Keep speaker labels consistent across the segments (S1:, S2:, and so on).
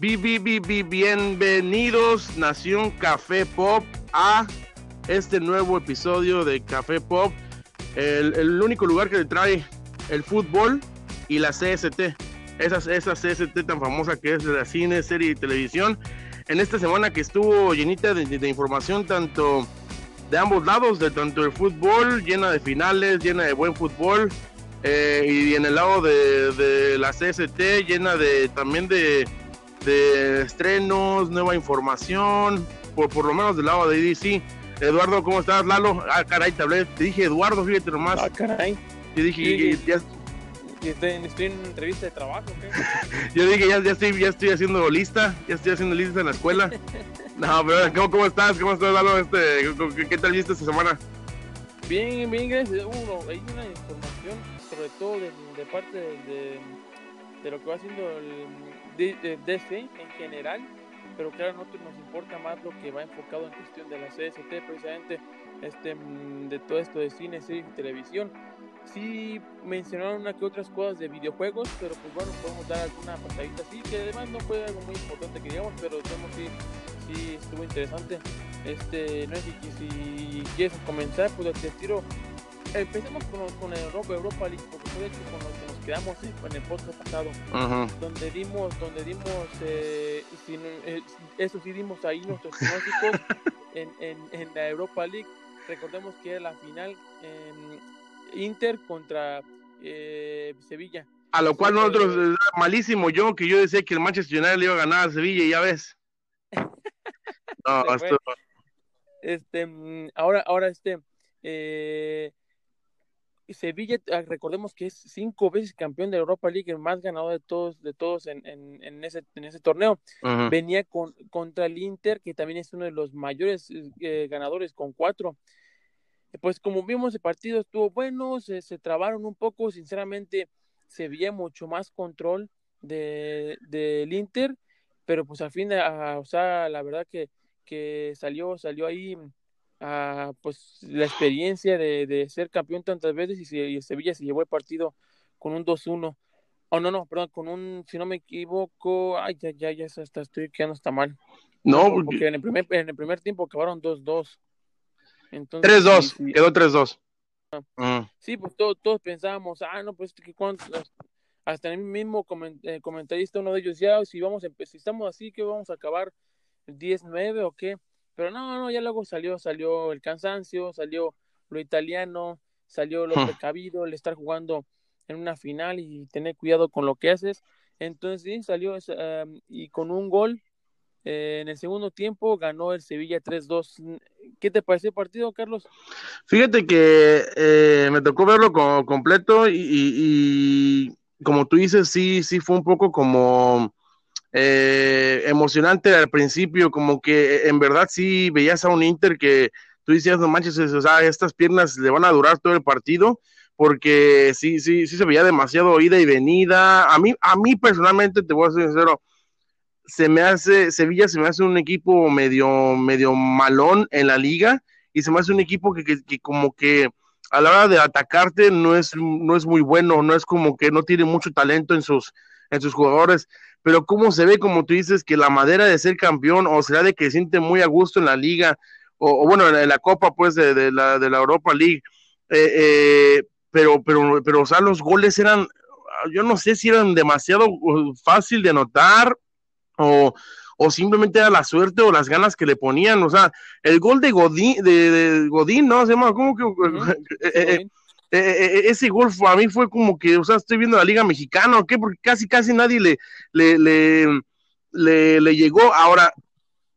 S1: Bienvenidos, Nación Café Pop, a este nuevo episodio de Café Pop, el, único lugar que le trae el fútbol y la CST, esa, esa CST tan famosa que es la cine, serie y televisión. En esta semana que estuvo llenita de, información tanto de ambos lados, de tanto el fútbol, llena de finales, llena de buen fútbol, eh, y en el lado de, de la CST, llena de también de de estrenos, nueva información, por, por lo menos del lado de DC. Eduardo, ¿cómo estás? Lalo, ah, caray, te hablé, te dije Eduardo, fíjate nomás.
S2: Ah, caray.
S1: Yo dije, ya,
S2: estoy, estoy, en entrevista de trabajo, ¿qué?
S1: Yo dije, ya, ya, estoy, ya estoy haciendo lista, ya estoy haciendo lista en la escuela. no, pero ¿cómo, ¿cómo, estás? ¿Cómo estás, Lalo? Este, ¿qué, tal viste esta semana?
S2: Bien, bien, gracias. Uno, hay una información, sobre todo de, de parte de, de, lo que va haciendo el de, DC en general, pero claro, a nosotros nos importa más lo que va enfocado en cuestión de la CST, precisamente este, mm, de todo esto de cine, series y televisión. Sí mencionaron una que otras cosas de videojuegos, pero pues bueno, podemos dar alguna patadita así, que además no fue algo muy importante que digamos, pero digamos sí, sí estuvo interesante. Este, no sé si, si quieres comenzar, pues te tiro empecemos con, con el Europa, Europa League, porque fue hecho con lo que nos quedamos en el podcast pasado, donde dimos, donde dimos, eh, eh, eso sí dimos ahí nuestros pronósticos en, en, en, la Europa League. Recordemos que era la final Inter contra eh, Sevilla.
S1: A lo cual nosotros, malísimo yo, que yo decía que el Manchester United le iba a ganar a Sevilla, y ya ves.
S2: no, Este, mm, ahora, ahora este, eh, Sevilla, ah, recordemos que es cinco veces campeón de Europa League, el más ganador de todos, de todos en, en, ese, en ese torneo. Venía con, contra el Inter, que también es uno de los mayores eh, ganadores con cuatro. Pues como vimos, el partido estuvo bueno, se, se trabaron un poco, sinceramente se veía mucho más control del de, Inter, pero pues al fin, ah, o sea, la verdad que, que salió, salió ahí pues la experiencia de, ser campeón tantas veces y, Sevilla se llevó el partido con un 2-1. Oh, no, no, perdón, con un, si no me equivoco, ay, ya, ya, ya, hasta estoy quedando hasta mal.
S1: No,
S2: porque en el primer, en el primer tiempo acabaron 2-2.
S1: 3-2, quedó 3-2.
S2: Ah. Mm. Sí, pues todos pensábamos, ah, no, pues que hasta el mismo eh, comentarista, uno de ellos, ya, si vamos, si estamos así, que vamos a acabar 10-9 o qué. Pero no, no, ya luego salió, salió el cansancio, salió lo italiano, salió lo precavido, el estar jugando en una final y tener cuidado con lo que haces. Entonces sí, salió y con un gol eh, en el segundo tiempo ganó el Sevilla 3-2. ¿Qué te pareció el partido, Carlos?
S1: Fíjate que eh, me tocó verlo completo y, y, como tú dices, sí, sí fue un poco como eh, emocionante al principio, como que en verdad sí veías a un Inter que tú decías, no manches, o sea, estas piernas le van a durar todo el partido, porque sí, sí, sí se veía demasiado ida y venida. A mí, a mí personalmente, te voy a ser sincero, se me hace, Sevilla se me hace un equipo medio, medio malón en la liga y se me hace un equipo que, que, como que a la hora de atacarte no es, no es muy bueno, no es como que no tiene mucho talento en sus, en sus jugadores pero cómo se ve, como tú dices, que la madera de ser campeón, o será de que se siente muy a gusto en la liga, o, bueno, en la, Copa, pues, de, la, de la Europa League, eh, eh, pero, pero, pero, o sea, los goles eran, yo no sé si eran demasiado uh, fácil de anotar, o, o simplemente era la suerte o las ganas que le ponían, o sea, el gol de Godín, de, Godín, ¿no? Se llama, ¿cómo que? Eh, eh, ese gol a mí fue como que, o sea, estoy viendo la Liga Mexicana, ¿o qué? Porque casi, casi nadie le, le, le, le, llegó. Ahora,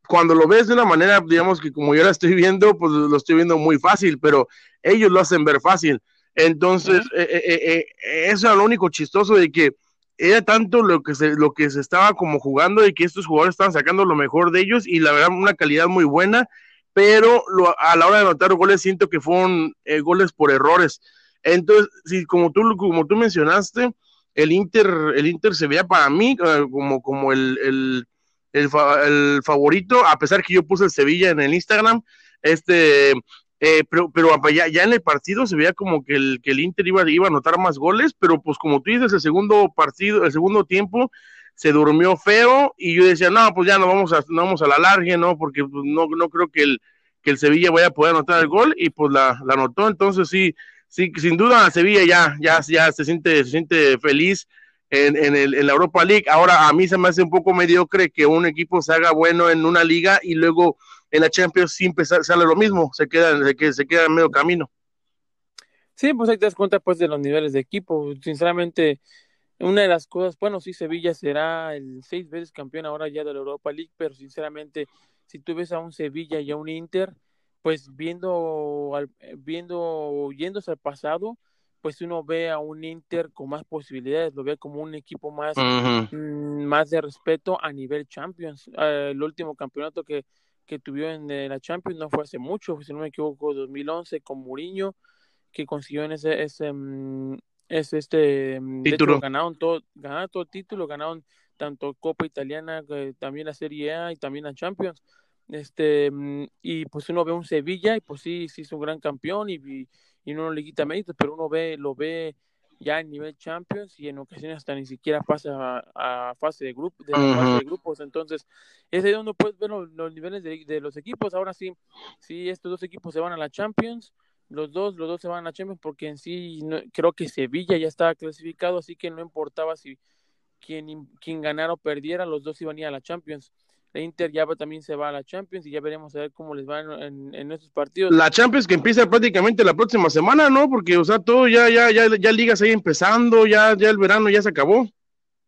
S1: cuando lo ves de una manera, digamos que como yo la estoy viendo, pues lo estoy viendo muy fácil, pero ellos lo hacen ver fácil. Entonces, eso era lo único chistoso de que era tanto lo que se, lo que se estaba como jugando y que estos jugadores estaban sacando lo mejor de ellos y la verdad una calidad muy buena, pero a la hora de anotar goles siento que fueron goles por errores. Entonces, si como tú, como tú mencionaste, el Inter, el Inter se veía para mí eh, como, como el, el, el, favorito, a pesar que yo puse el Sevilla en el Instagram, este, eh, pero, pero ya, ya, en el partido se veía como que el, que el Inter iba, iba a anotar más goles, pero pues como tú dices, el segundo partido, el segundo tiempo, se durmió feo y yo decía, no, pues ya no vamos a, vamos a la larga, ¿no? Porque pues, no, no creo que el, que el Sevilla vaya a poder anotar el gol y pues la, la anotó, entonces sí, sí, sin duda Sevilla ya, ya, ya se siente, se siente feliz en, en, el, en la Europa League. Ahora a mí se me hace un poco mediocre que un equipo se haga bueno en una liga y luego en la Champions empezar, sale lo mismo, se queda, se, se queda en medio camino.
S2: Sí, pues ahí te das cuenta pues de los niveles de equipo. Sinceramente, una de las cosas, bueno, sí, Sevilla será el seis veces campeón ahora ya de la Europa League, pero sinceramente, si tú ves a un Sevilla y a un Inter, pues viendo, viendo, yéndose al pasado, pues uno ve a un Inter con más posibilidades, lo ve como un equipo más, mm, más de respeto a nivel Champions. Eh, el último campeonato que, que tuvieron en la Champions no fue hace mucho, si no me equivoco, 2011 con Mourinho, que consiguió en ese, ese, mm, es este mm, título. ganaron todo, ganaron todo título, ganaron tanto Copa Italiana, eh, también la Serie A y también la Champions. Este, mm, y pues uno ve un Sevilla y pues sí, sí es un gran campeón y, y, no le quita méritos, pero uno ve, lo ve ya en nivel Champions y en ocasiones hasta ni siquiera pasa a, fase de grupo, de, fase de grupos. Entonces, es ahí donde puedes ver los, niveles de, de, los equipos. Ahora sí, sí, estos dos equipos se van a la Champions los dos, los dos se van a Champions porque en sí creo que Sevilla ya estaba clasificado, así que no importaba si quien, quien ganara o perdiera, los dos iban a ir a la Champions. La Inter ya también se va a la Champions y ya veremos a ver cómo les va en, en, estos partidos.
S1: La Champions que empieza prácticamente la próxima semana, ¿no? Porque, o sea, todo ya, ya, ya, ya ligas ahí empezando, ya, ya el verano ya se acabó.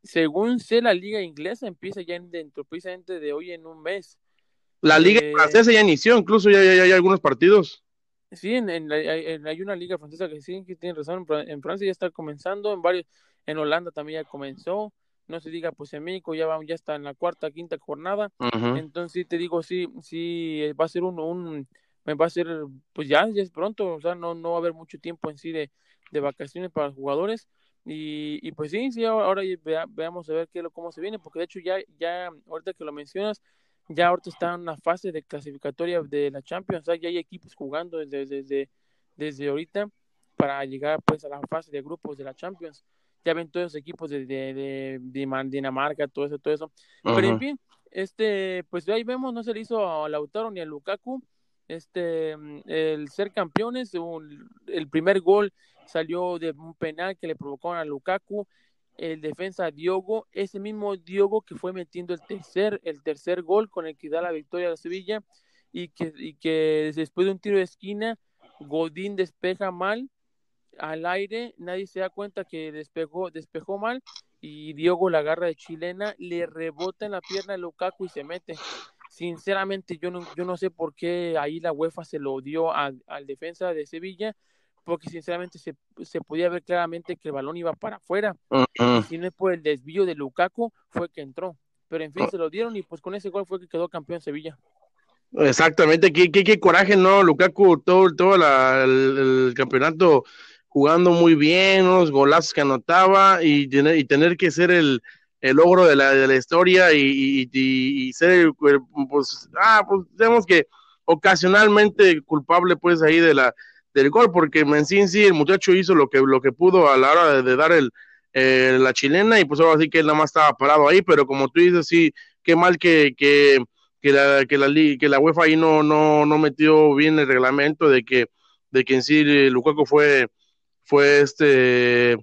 S2: Según sé, la liga inglesa empieza ya dentro, precisamente de hoy en un mes.
S1: La liga eh, francesa ya inició, incluso ya, ya, ya hay algunos partidos.
S2: Sí, en, en, hay una liga francesa que sí, que tiene razón. En Francia ya está comenzando, en varios, en Holanda también ya comenzó. No se diga, pues en México ya, va, ya está en la cuarta, quinta jornada. Entonces, te digo, sí, sí, va a ser un, un, va a ser, pues ya, ya es pronto, o sea, no, no va a haber mucho tiempo en sí de, de vacaciones para los jugadores. Y, y pues sí, sí, ahora, veamos a ver qué, cómo se viene, porque de hecho ya, ya, ahorita que lo mencionas, ya ahorita está en una fase de clasificatoria de la Champions, o ya hay equipos jugando desde, desde, desde ahorita para llegar pues a la fase de grupos de la Champions. Ya ven todos los equipos de, de, Dinamarca, todo eso, todo eso. Pero en fin, este, pues ahí vemos, no se le hizo a Lautaro ni a Lukaku. Este, el ser campeones, el primer gol salió de un penal que le provocaron a Lukaku el defensa Diogo, ese mismo Diogo que fue metiendo el tercer, el tercer gol con el que da la victoria a la Sevilla y que, y que después de un tiro de esquina, Godín despeja mal al aire, nadie se da cuenta que despejó, despejó mal y Diogo la agarra de chilena, le rebota en la pierna a Lukaku y se mete. Sinceramente yo no, yo no sé por qué ahí la UEFA se lo dio al defensa de Sevilla, porque sinceramente se, se, podía ver claramente que el balón iba para afuera. Y si no es por el desvío de Lukaku, fue que entró. Pero en fin, se lo dieron y pues con ese gol fue que quedó campeón Sevilla.
S1: Exactamente, qué, qué, qué coraje, ¿no? Lukaku todo, todo el, campeonato jugando muy bien, unos golazos que anotaba y, y tener que ser el, el logro de la, de la historia y, y, ser, pues, ah, pues, digamos que ocasionalmente culpable, pues, ahí de la, del gol, porque en sí, el muchacho hizo lo que, lo que pudo a la hora de, dar el, la chilena y pues ahora sí que él nada más estaba parado ahí, pero como tú dices, sí, qué mal que, que, que, la, que, la, que la UEFA ahí no, no, no metió bien el reglamento de que, de que en sí Lukaku fue, fue este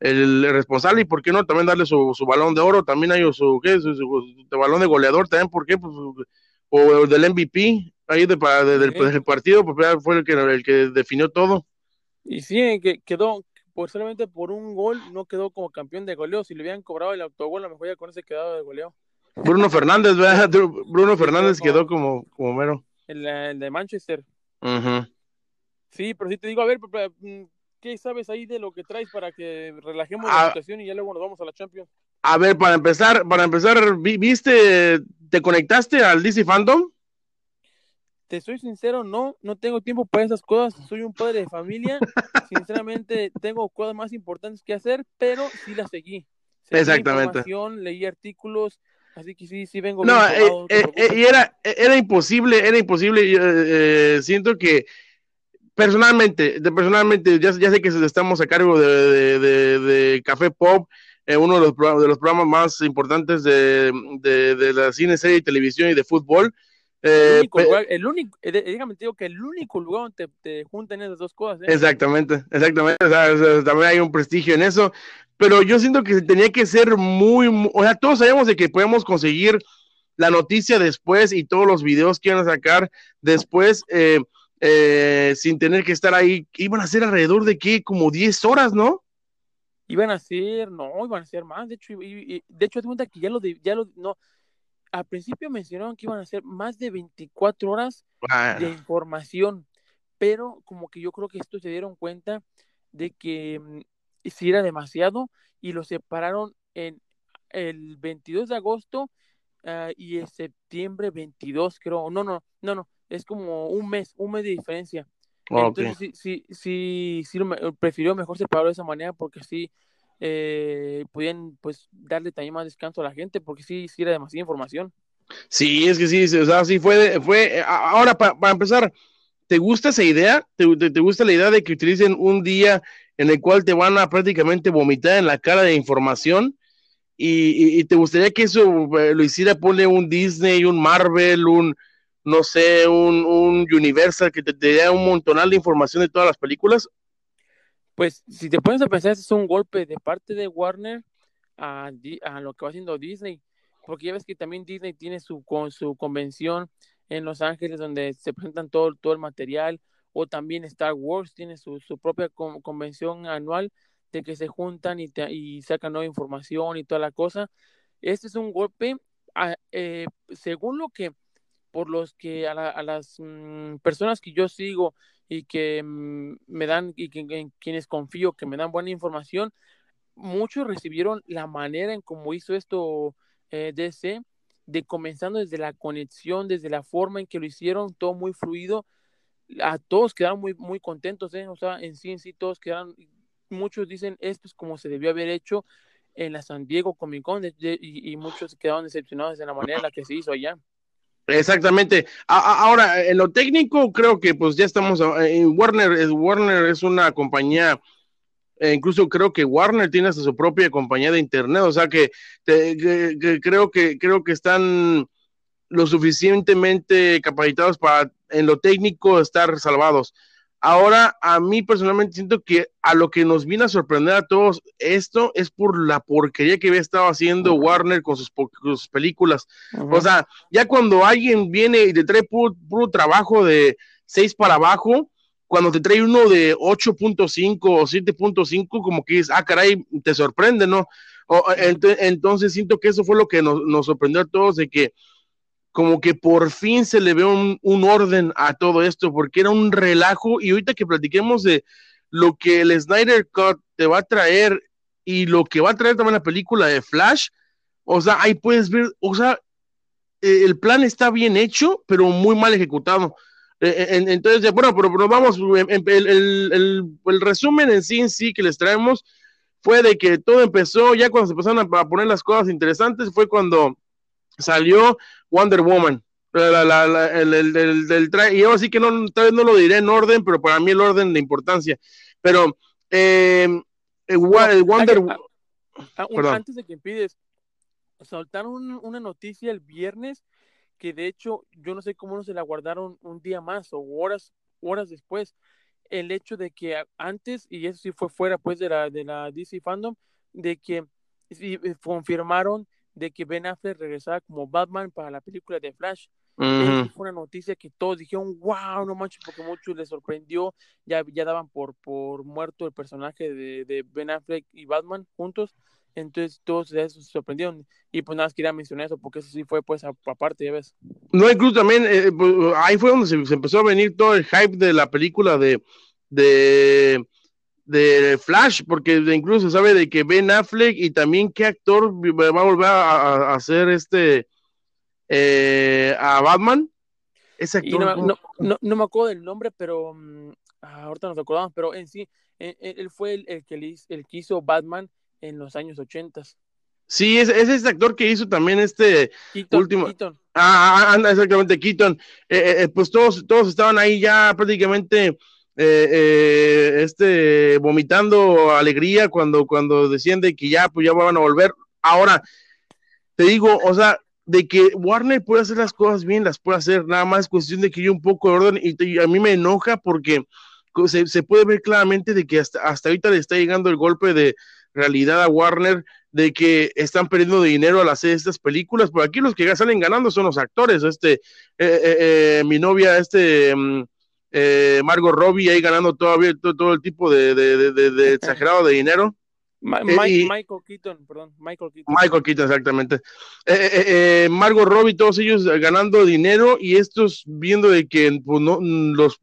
S1: el, responsable y por qué no también darle su, su balón de oro, también hay su, ¿qué? Su, su, balón de goleador también, ¿por qué? Pues, o del MVP, ahí de, del, partido, pues fue el que, el que definió todo.
S2: Y sí, que quedó, por solamente por un gol, no quedó como campeón de goleo. Si le hubieran cobrado el autogol, a lo mejor ya con ese quedado de goleo.
S1: Bruno Fernández, ¿verdad? Bruno Fernández quedó como, como mero.
S2: El, de Manchester. Sí, pero si te digo, a ver, mm, ¿qué sabes ahí de lo que traes para que relajemos la ah. situación y ya luego nos vamos a la Champions?
S1: A ver, para empezar, para empezar, ¿viste, te conectaste al DC Fandom?
S2: te soy sincero, no, no tengo tiempo para esas cosas, soy un padre de familia, sinceramente tengo cosas más importantes que hacer, pero sí las seguí.
S1: Exactamente.
S2: Leí artículos, así que sí, sí vengo.
S1: No, eh, eh, eh, y era, era imposible, era imposible, siento que personalmente, de, personalmente, ya, ya sé que estamos a cargo de, de, de, Café Pop, eh, uno de los, de los programas más importantes de, de, la cine, serie, televisión y de fútbol.
S2: el único, lugar, el único dígame, digo que el único lugar donde te, juntan esas dos cosas.
S1: Exactamente, exactamente. también hay un prestigio en eso. Pero yo siento que tenía que ser muy, muy, o sea, todos sabemos de que podemos conseguir la noticia después y todos los videos que iban a sacar después, eh, eh, sin tener que estar ahí, iban a ser alrededor de qué, como 10 horas, ¿no?
S2: Iban a ser, no, iban a ser más, de hecho, de hecho, cuenta que ya lo, ya lo, no, al principio mencionaron que iban a ser más de 24 horas de información, pero como que yo creo que esto se dieron cuenta de que mm, si era demasiado y lo separaron en el 22 de agosto Ah, y es septiembre 22, creo. No, no, no, no, es como un mes, un mes de diferencia. Entonces, sí, sí, sí, sí prefirió mejor separarlo de esa manera porque así eh, podían pues darle también más descanso a la gente porque sí, sí era demasiada información.
S1: Sí, es que sí, o sea, sí fue, fue, ahora para empezar, ¿te gusta esa idea? ¿Te, ¿Te, gusta la idea de que utilicen un día en el cual te van a prácticamente vomitar en la cara de información? y, te gustaría que eso eh, lo hiciera, pone un Disney, un Marvel, un, no sé, un, un Universal, que te, dé un montonal de información de todas las películas?
S2: Pues si te pones a pensar, es un golpe de parte de Warner a, lo que va haciendo Disney, porque ya ves que también Disney tiene su, con, su convención en Los Ángeles donde se presentan todo, todo el material, o también Star Wars tiene su, su propia convención anual que se juntan y, y sacan nueva información y toda la cosa. Este es un golpe, eh, según lo que, por los que a, las mm, personas que yo sigo y que mm, me dan, y que, en quienes confío que me dan buena información, muchos recibieron la manera en cómo hizo esto eh, DC, de comenzando desde la conexión, desde la forma en que lo hicieron, todo muy fluido, a todos quedaron muy, muy contentos, ¿eh? o sea, en sí, en sí, todos quedaron, muchos dicen esto es como se debió haber hecho en la San Diego Comic Con y, muchos quedaron decepcionados de la manera en la que se hizo allá.
S1: Exactamente. ahora, en lo técnico, creo que pues ya estamos en Warner. Es, Warner es una compañía, e incluso creo que Warner tiene hasta su propia compañía de internet, o sea que, creo que creo que están lo suficientemente capacitados para en lo técnico estar salvados. Ahora, a mí personalmente siento que a lo que nos vino a sorprender a todos esto es por la porquería que había estado haciendo Warner con sus, películas. O sea, ya cuando alguien viene y te trae puro, trabajo de 6 para abajo, cuando te trae uno de 8.5 o 7.5, como que es, ah, caray, te sorprende, ¿no? entonces siento que eso fue lo que nos, nos sorprendió a todos, de que como que por fin se le ve un, orden a todo esto, porque era un relajo, y ahorita que platiquemos de lo que el Snyder Cut te va a traer y lo que va a traer también la película de Flash, o sea, ahí puedes ver, o sea, e, el plan está bien hecho, pero muy mal ejecutado. E, e, entonces, bueno, pero, pero vamos, el, resumen en sí en sí que les traemos fue de que todo empezó, ya cuando se empezaron a poner las cosas interesantes, fue cuando salió Wonder Woman. el, del y yo así que no, tal vez no lo diré en orden, pero para mí el orden de importancia. Pero eh, Wonder
S2: Antes de que empides, soltaron una noticia el viernes que de hecho yo no sé cómo no se la guardaron un día más o horas, horas después. El hecho de que antes, y eso sí fue fuera pues de la, de la DC Fandom, de que eh, confirmaron de que Ben Affleck regresaba como Batman para la película de Flash. Fue una noticia que todos dijeron, wow, no manches, porque mucho les sorprendió. Ya, ya daban por, por muerto el personaje de, de Ben Affleck y Batman juntos. Entonces todos se sorprendieron. Y pues nada, quería mencionar eso, porque eso sí fue pues aparte, ya ves.
S1: No, incluso también, eh, pues, ahí fue donde se, empezó a venir todo el hype de la película de, de de Flash, porque incluso se sabe de que Ben Affleck y también qué actor va a volver a, hacer este eh, a Batman.
S2: Ese actor. No, no, no, me acuerdo del nombre, pero mm, ah, ahorita nos acordamos, pero en sí, él, fue el, el, que el que hizo Batman en los años ochentas.
S1: Sí, es, es ese actor que hizo también este último. Ah, anda, exactamente, Keaton. Eh, eh, pues todos, todos estaban ahí ya prácticamente eh, eh, este, vomitando alegría cuando, cuando decían de que ya, pues ya van a volver. Ahora, te digo, o sea, de que Warner puede hacer las cosas bien, las puede hacer, nada más cuestión de que haya un poco de orden y, a mí me enoja porque se, se, puede ver claramente de que hasta, hasta ahorita le está llegando el golpe de realidad a Warner de que están perdiendo dinero al hacer estas películas, pero aquí los que salen ganando son los actores, este, eh, mi novia, este, mm, eh, Margot Robbie ahí ganando todavía todo, el tipo de, de, de, exagerado de dinero.
S2: Michael Keaton, perdón, Michael Keaton.
S1: Michael Keaton, exactamente. Eh, eh, Margot Robbie, todos ellos ganando dinero y estos viendo de que pues, no, los,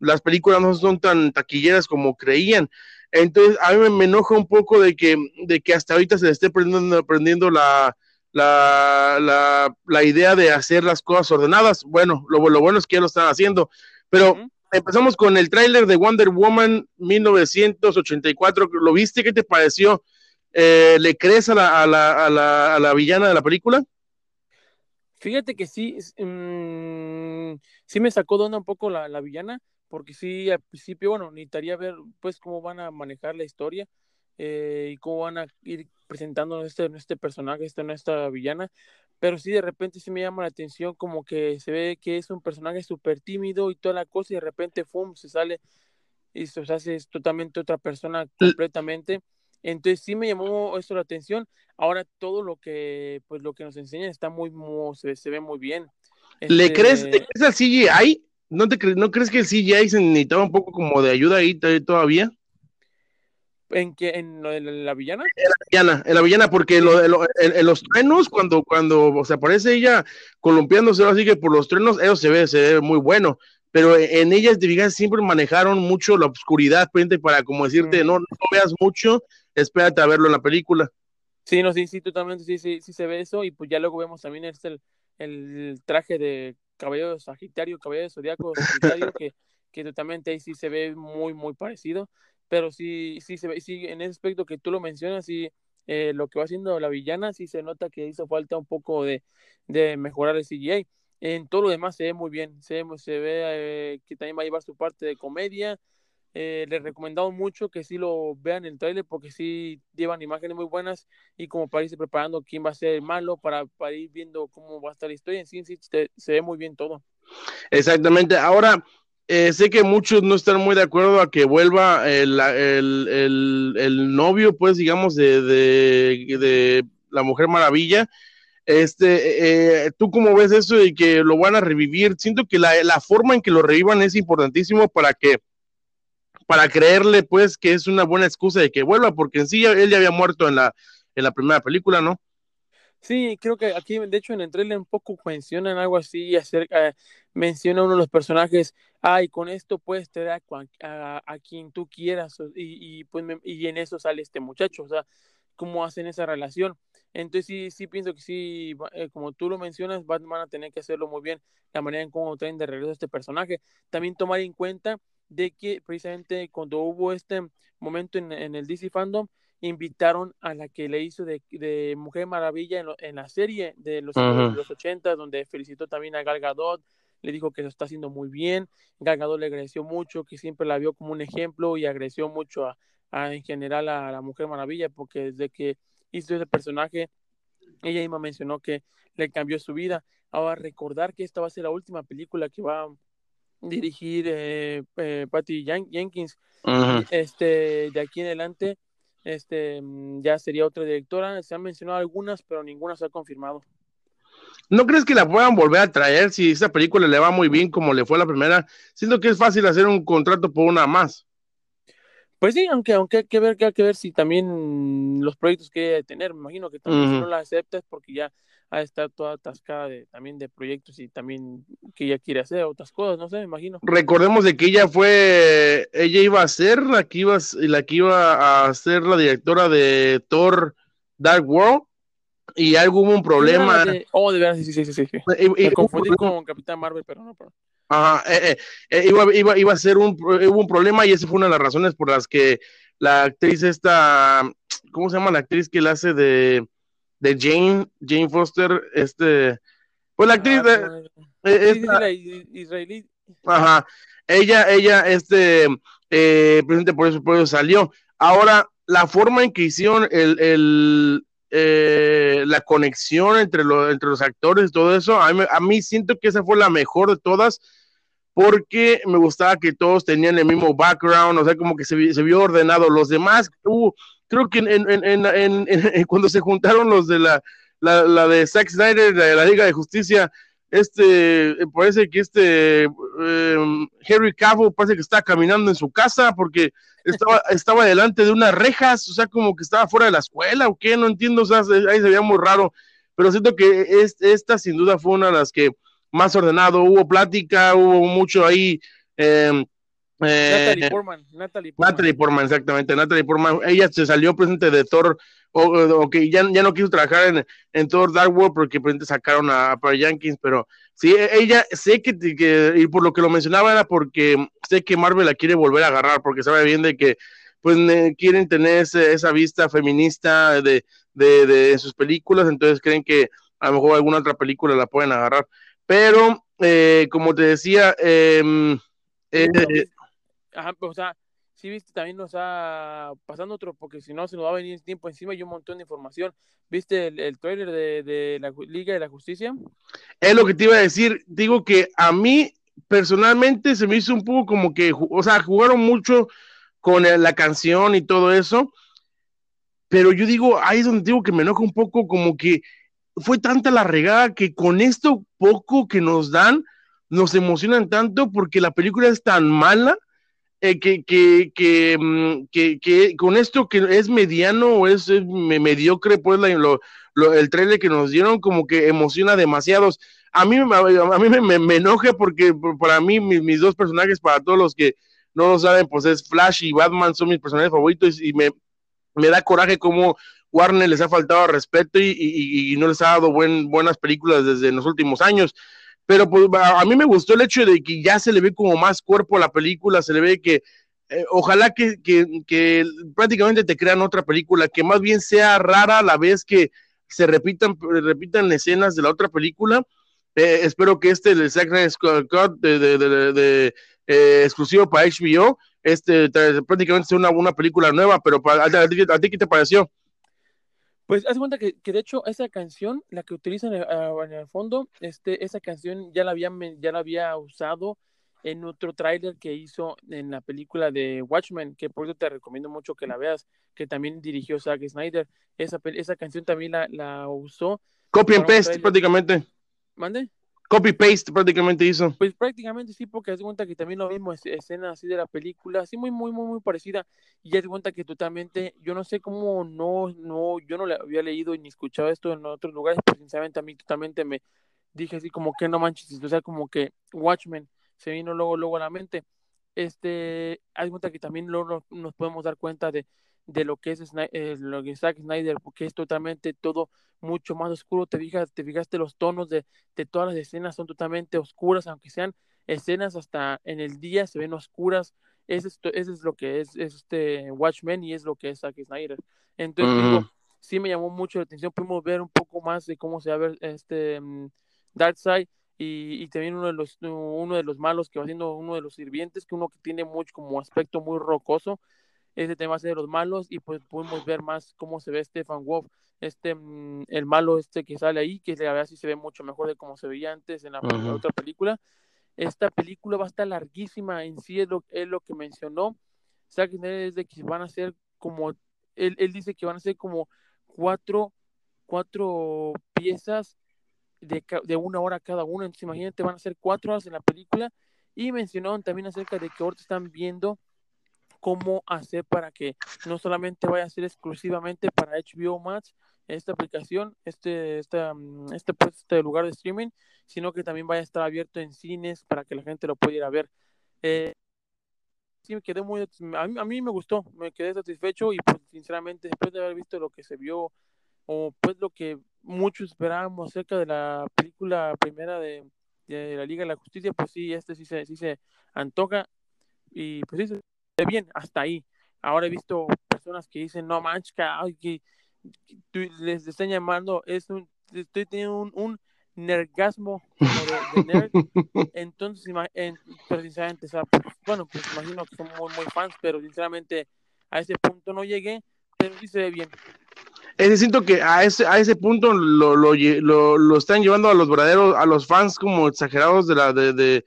S1: las películas no son tan taquilleras como creían. Entonces, a mí me, enoja un poco de que, de que hasta ahorita se le esté prendiendo, aprendiendo la, la, la, la, idea de hacer las cosas ordenadas. Bueno, lo, lo bueno es que ya lo están haciendo, pero empezamos con el tráiler de Wonder Woman 1984. ¿Lo viste? ¿Qué te pareció? Eh, ¿Le crees a la, a, la, a, la, a la, villana de la película?
S2: Fíjate que sí, mmm, sí me sacó de onda un poco la, la villana, porque sí, al principio, bueno, necesitaría ver pues cómo van a manejar la historia eh, y cómo van a ir presentando este, este personaje, esta nuestra villana, pero sí de repente sí me llama la atención como que se ve que es un personaje súper tímido y toda la cosa y de repente, ¡fum!, se sale y se hace totalmente otra persona completamente. Entonces sí me llamó esto la atención. Ahora todo lo que pues lo que nos enseñan está muy, se, se, ve muy bien.
S1: ¿Le, crees, ¿Le crees al CGI? ¿No, te ¿No crees que el CGI se necesitaba un poco como de ayuda ahí todavía?
S2: ¿En, qué, en, la villana?
S1: En la villana, en la villana, porque lo, en, los trenos, cuando, cuando o sea, aparece ella columpiándose así que por los trenos, eso se ve, se ve muy bueno. Pero en ellas, de siempre manejaron mucho la oscuridad, para como decirte, no, no veas mucho, espérate a verlo en la película.
S2: Sí, no, sí, sí, totalmente, sí, sí, sí se ve eso, y pues ya luego vemos también este, el, el traje de cabello de Sagitario, cabello de Zodíaco Sagitario, que, que totalmente ahí sí se ve muy, muy parecido pero sí, sí se ve, sí, en ese aspecto que tú lo mencionas, sí, eh, lo que va haciendo la villana, sí se nota que hizo falta un poco de, de mejorar el CGI. En todo lo demás se ve muy bien, se, se ve eh, que también va a llevar su parte de comedia. Eh, les recomendamos mucho que sí lo vean el trailer porque sí llevan imágenes muy buenas y como para irse preparando quién va a ser el malo, para, para ir viendo cómo va a estar la historia. En sí, sí se ve muy bien todo.
S1: Exactamente. Ahora, eh, sé que muchos no están muy de acuerdo a que vuelva el, el, el, novio, pues, digamos, de, de, de, la Mujer Maravilla. Este, eh, ¿tú cómo ves eso de que lo van a revivir? Siento que la, la, forma en que lo revivan es importantísimo para que, para creerle, pues, que es una buena excusa de que vuelva, porque en sí él ya había muerto en la, en la primera película, ¿no?
S2: Sí, creo que aquí, de hecho, en el trailer un poco mencionan algo así, acerca, menciona uno de los personajes, ay, con esto puedes tener a, a, quien tú quieras, y, y, pues, y en eso sale este muchacho, o sea, cómo hacen esa relación. Entonces sí, sí pienso que sí, eh, como tú lo mencionas, van a tener que hacerlo muy bien, la manera en cómo traen de regreso a este personaje. También tomar en cuenta de que precisamente cuando hubo este momento en, en el DC Fandom, invitaron a la que le hizo de, de Mujer Maravilla en, en, la serie de los, los 80, donde felicitó también a Gal Gadot, le dijo que lo está haciendo muy bien, Gal Gadot le agradeció mucho, que siempre la vio como un ejemplo y agradeció mucho a, a, en general a la Mujer Maravilla, porque desde que hizo ese personaje, ella misma mencionó que le cambió su vida. Ahora recordar que esta va a ser la última película que va a dirigir eh, eh, Patty Jenkins, este, de aquí en adelante este, mm, ya sería otra directora. Se han mencionado algunas, pero ninguna se ha confirmado.
S1: ¿No crees que la puedan volver a traer si esa película le va muy bien como le fue la primera? Siento que es fácil hacer un contrato por una más.
S2: Pues sí, aunque, aunque hay que ver, que hay que ver si también los proyectos que tener. Me imagino que también si no la aceptas porque ya a estar toda atascada de, también de proyectos y también que ella quiere hacer otras cosas, no sé, me imagino.
S1: Recordemos de que ella fue, ella iba a ser la que iba, la que iba a ser la directora de Thor Dark World y algo hubo un problema.
S2: oh, de verdad, sí, sí, sí, sí. Y, me confundí con Capitán Marvel, pero no, pero...
S1: Ajá, eh, eh, eh, iba, iba, iba a ser un, hubo un problema y esa fue una de las razones por las que la actriz esta, ¿cómo se llama la actriz que la hace de de Jane, Jane Foster, este, pues la actriz
S2: ah, de, israelí.
S1: Ajá, ella, ella, este, eh, presidente, por eso, por eso salió. Ahora, la forma en que hicieron el, el eh, la conexión entre, lo, entre los actores todo eso, a mí, a mí siento que esa fue la mejor de todas porque me gustaba que todos tenían el mismo background, o sea, como que se, se vio ordenado. Los demás, uh, creo que en, en, en, cuando se juntaron los de la, la, la, de Zack Snyder, de la Liga de Justicia, este, parece que este eh, Harry Cavill parece que está caminando en su casa porque estaba, estaba delante de unas rejas, o sea, como que estaba fuera de la escuela o qué, no entiendo, o sea, ahí se veía muy raro, pero siento que es, esta sin duda fue una de las que más ordenado, hubo plática, hubo mucho ahí.
S2: Eh, Natalie Portman, Natalie Portman.
S1: Natalie Portman, exactamente. Natalie Portman, ella se salió presente de Thor, o, que ya, ya no quiso trabajar en, en Thor Dark World porque presente sacaron a, a Jenkins, pero sí, ella sé que, que, y por lo que lo mencionaba era porque sé que Marvel la quiere volver a agarrar, porque sabe bien de que pues quieren tener esa vista feminista de, de, de sus películas, entonces creen que a lo mejor alguna otra película la pueden agarrar. Pero, eh, como te decía, eh,
S2: eh, Ajá, o sea, sí viste, también nos está pasando otro, porque si no se nos va a venir tiempo encima y un montón de información. ¿Viste el, el trailer de, de, la Liga de la Justicia?
S1: Es lo que te iba a decir. Digo que a mí personalmente se me hizo un poco como que, o sea, jugaron mucho con la canción y todo eso, pero yo digo, ahí es donde digo que me enoja un poco como que fue tanta la regada que con esto poco que nos dan, nos emocionan tanto porque la película es tan mala eh, que, que, mm, que, que, con esto que es mediano o es, mediocre, pues lo, el trailer que nos dieron como que emociona demasiados. A mí, a mí me, enoja porque para mí mis, dos personajes, para todos los que no lo saben, pues es Flash y Batman son mis personajes favoritos y me, me da coraje como Warner les ha faltado respeto y, no les ha dado buen, buenas películas desde los últimos años. Pero pues, a mí me gustó el hecho de que ya se le ve como más cuerpo a la película, se le ve que eh, ojalá que, que, prácticamente te crean otra película, que más bien sea rara a la vez que se repitan, repitan escenas de la otra película. Eh, espero que este, el Zack Scott de, de, eh, exclusivo para HBO, este prácticamente sea una, una película nueva, pero a ti, ¿qué te pareció?
S2: Pues haz cuenta que, que, de hecho esa canción, la que utilizan en, en, el fondo, este, esa canción ya la había, ya la había usado en otro tráiler que hizo en la película de Watchmen, que por eso te recomiendo mucho que la veas, que también dirigió Zack Snyder. Esa, esa canción también la, la usó.
S1: Copy and paste prácticamente.
S2: ¿Mande?
S1: Copy-paste prácticamente hizo.
S2: Pues prácticamente sí, porque haz cuenta que también lo mismo, escena así de la película, así muy, muy, muy, muy parecida. Y haz cuenta que totalmente, yo no sé cómo no, no, yo no le había leído ni escuchado esto en otros lugares, pero sinceramente a mí totalmente me dije así como que no manches, o sea, como que Watchmen se vino luego, luego a la mente. Este, haz cuenta que también luego nos podemos dar cuenta de, de lo que es eh, lo que es Zack Snyder, porque es totalmente todo mucho más oscuro. Te fijas, te fijaste los tonos de, de, todas las escenas son totalmente oscuras, aunque sean escenas hasta en el día se ven oscuras. Ese es, ese es lo que es, es, este Watchmen y es lo que es Zack Snyder. Entonces, mm. digo, sí me llamó mucho la atención. Pudimos ver un poco más de cómo se va a ver este um, Darkseid. Y, y, también uno de los uno de los malos que va siendo uno de los sirvientes que uno que tiene mucho como aspecto muy rocoso ese tema de los malos y pues podemos ver más cómo se ve Stefan Wolf, este mm, el malo este que sale ahí, que la verdad sí se ve mucho mejor de cómo se veía antes en la, uh -huh. otra película. Esta película va a estar larguísima, en sí es lo, es lo que mencionó. Zack es de que van a ser como, él, él dice que van a ser como cuatro, cuatro piezas de, de una hora cada una. Entonces imagínate, van a ser cuatro horas en la película. Y mencionaron también acerca de que ahorita están viendo cómo hacer para que no solamente vaya a ser exclusivamente para HBO Max esta aplicación, este, mm, este, pues, este lugar de streaming, sino que también vaya a estar abierto en cines para que la gente lo pudiera ver. Eh, sí, me quedé muy, a mí, a mí, me gustó, me quedé satisfecho y pues sinceramente después de haber visto lo que se vio o pues lo que muchos esperábamos acerca de la película primera de, de la Liga de la Justicia, pues sí, este sí se, sí se antoja y pues sí, bien, hasta ahí. Ahora he visto personas que dicen, no manches, que, les están llamando, es un, estoy teniendo un, un nergasmo de, nerd. Entonces, en, pero sinceramente, pues, bueno, pues imagino que son muy, muy fans, pero sinceramente a ese punto no llegué, pero sí se ve bien.
S1: Ese siento que a ese, a ese punto lo, lo, lo, están llevando a los verdaderos, a los fans como exagerados de la de, de,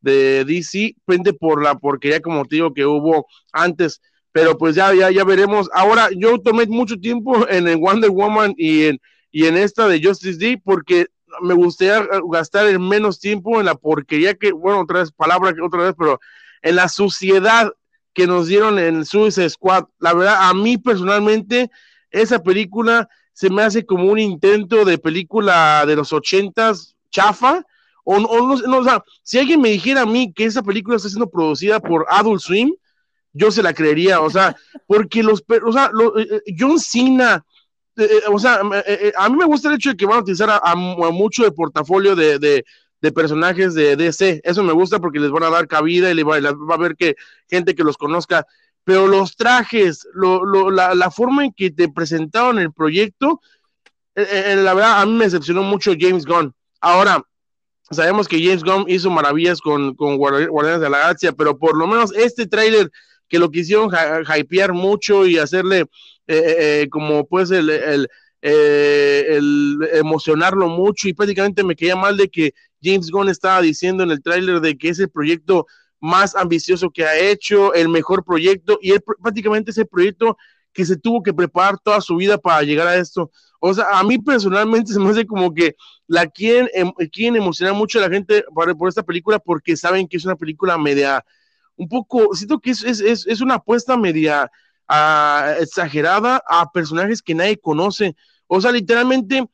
S1: de DC, frente por la porquería, como te digo, que hubo antes. Pero pues ya, ya, ya veremos. Ahora, yo tomé mucho tiempo en el Wonder Woman y en, y en esta de Justice D porque me gustaría gastar el menos tiempo en la porquería que, bueno, otra vez palabra que otra vez, pero en la suciedad que nos dieron en Suicide Squad. La verdad, a mí personalmente, esa película se me hace como un intento de película de los ochentas chafa. O, o no, o sea, si alguien me dijera a mí que esa película está siendo producida por Adult Swim, yo se la creería, o sea, porque los, o sea, eh, eh, John Cena, eh, o sea, a mí me gusta el hecho de que van a utilizar a, mucho de portafolio de, de, personajes de DC, eso me gusta porque les van a dar cabida y le va, va a haber que gente que los conozca, pero los trajes, lo, lo, la, la, forma en que te presentaron el proyecto, la verdad, a mí me decepcionó mucho James Gunn. Ahora, sabemos que James Gunn hizo maravillas con, con Guardianes de la Galaxia, pero por lo menos este tráiler que lo quisieron hypear mucho y hacerle eh, eh, eh, como pues el, el, emocionarlo mucho y prácticamente me quedé mal de que James Gunn estaba diciendo en el tráiler de que es el proyecto más ambicioso que ha hecho, el mejor proyecto y prácticamente ese proyecto que se tuvo que preparar toda su vida para llegar a esto. O sea, a mí personalmente se me hace como que la quieren, em, quieren emocionar mucho a la gente por, esta película porque saben que es una película media un poco, siento que es, es, es una apuesta media ah, exagerada a personajes que nadie conoce. O sea, literalmente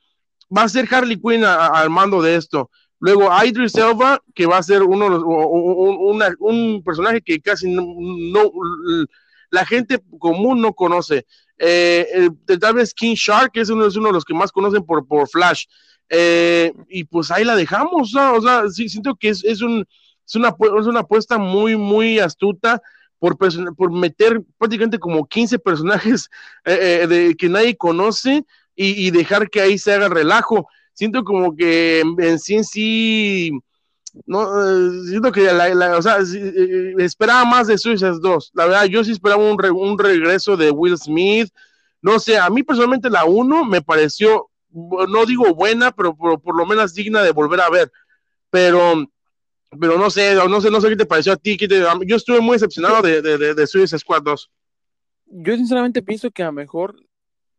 S1: va a ser Harley Quinn al mando de esto. Luego Idris Elba, que va a ser uno, un, un personaje que casi no, la gente común no conoce. Eh, tal vez King Shark, es uno, es uno de los que más conocen por, por Flash. Eh, y pues ahí la dejamos, o sea, sí, siento que es, es un, es una, es una apuesta muy, muy astuta por, por meter prácticamente como 15 personajes eh, eh, de, que nadie conoce y, dejar que ahí se haga relajo. Siento como que en sí en sí, no, siento que o sea, esperaba más de Suicide 2. La verdad, yo sí esperaba un, un regreso de Will Smith. No sé, a mí personalmente la 1 me pareció, no digo buena, pero por, lo menos digna de volver a ver. Pero pero no sé, no sé, no sé qué te pareció a ti. yo estuve muy decepcionado de, de, de, Suicide Squad 2.
S2: Yo sinceramente pienso que a lo mejor,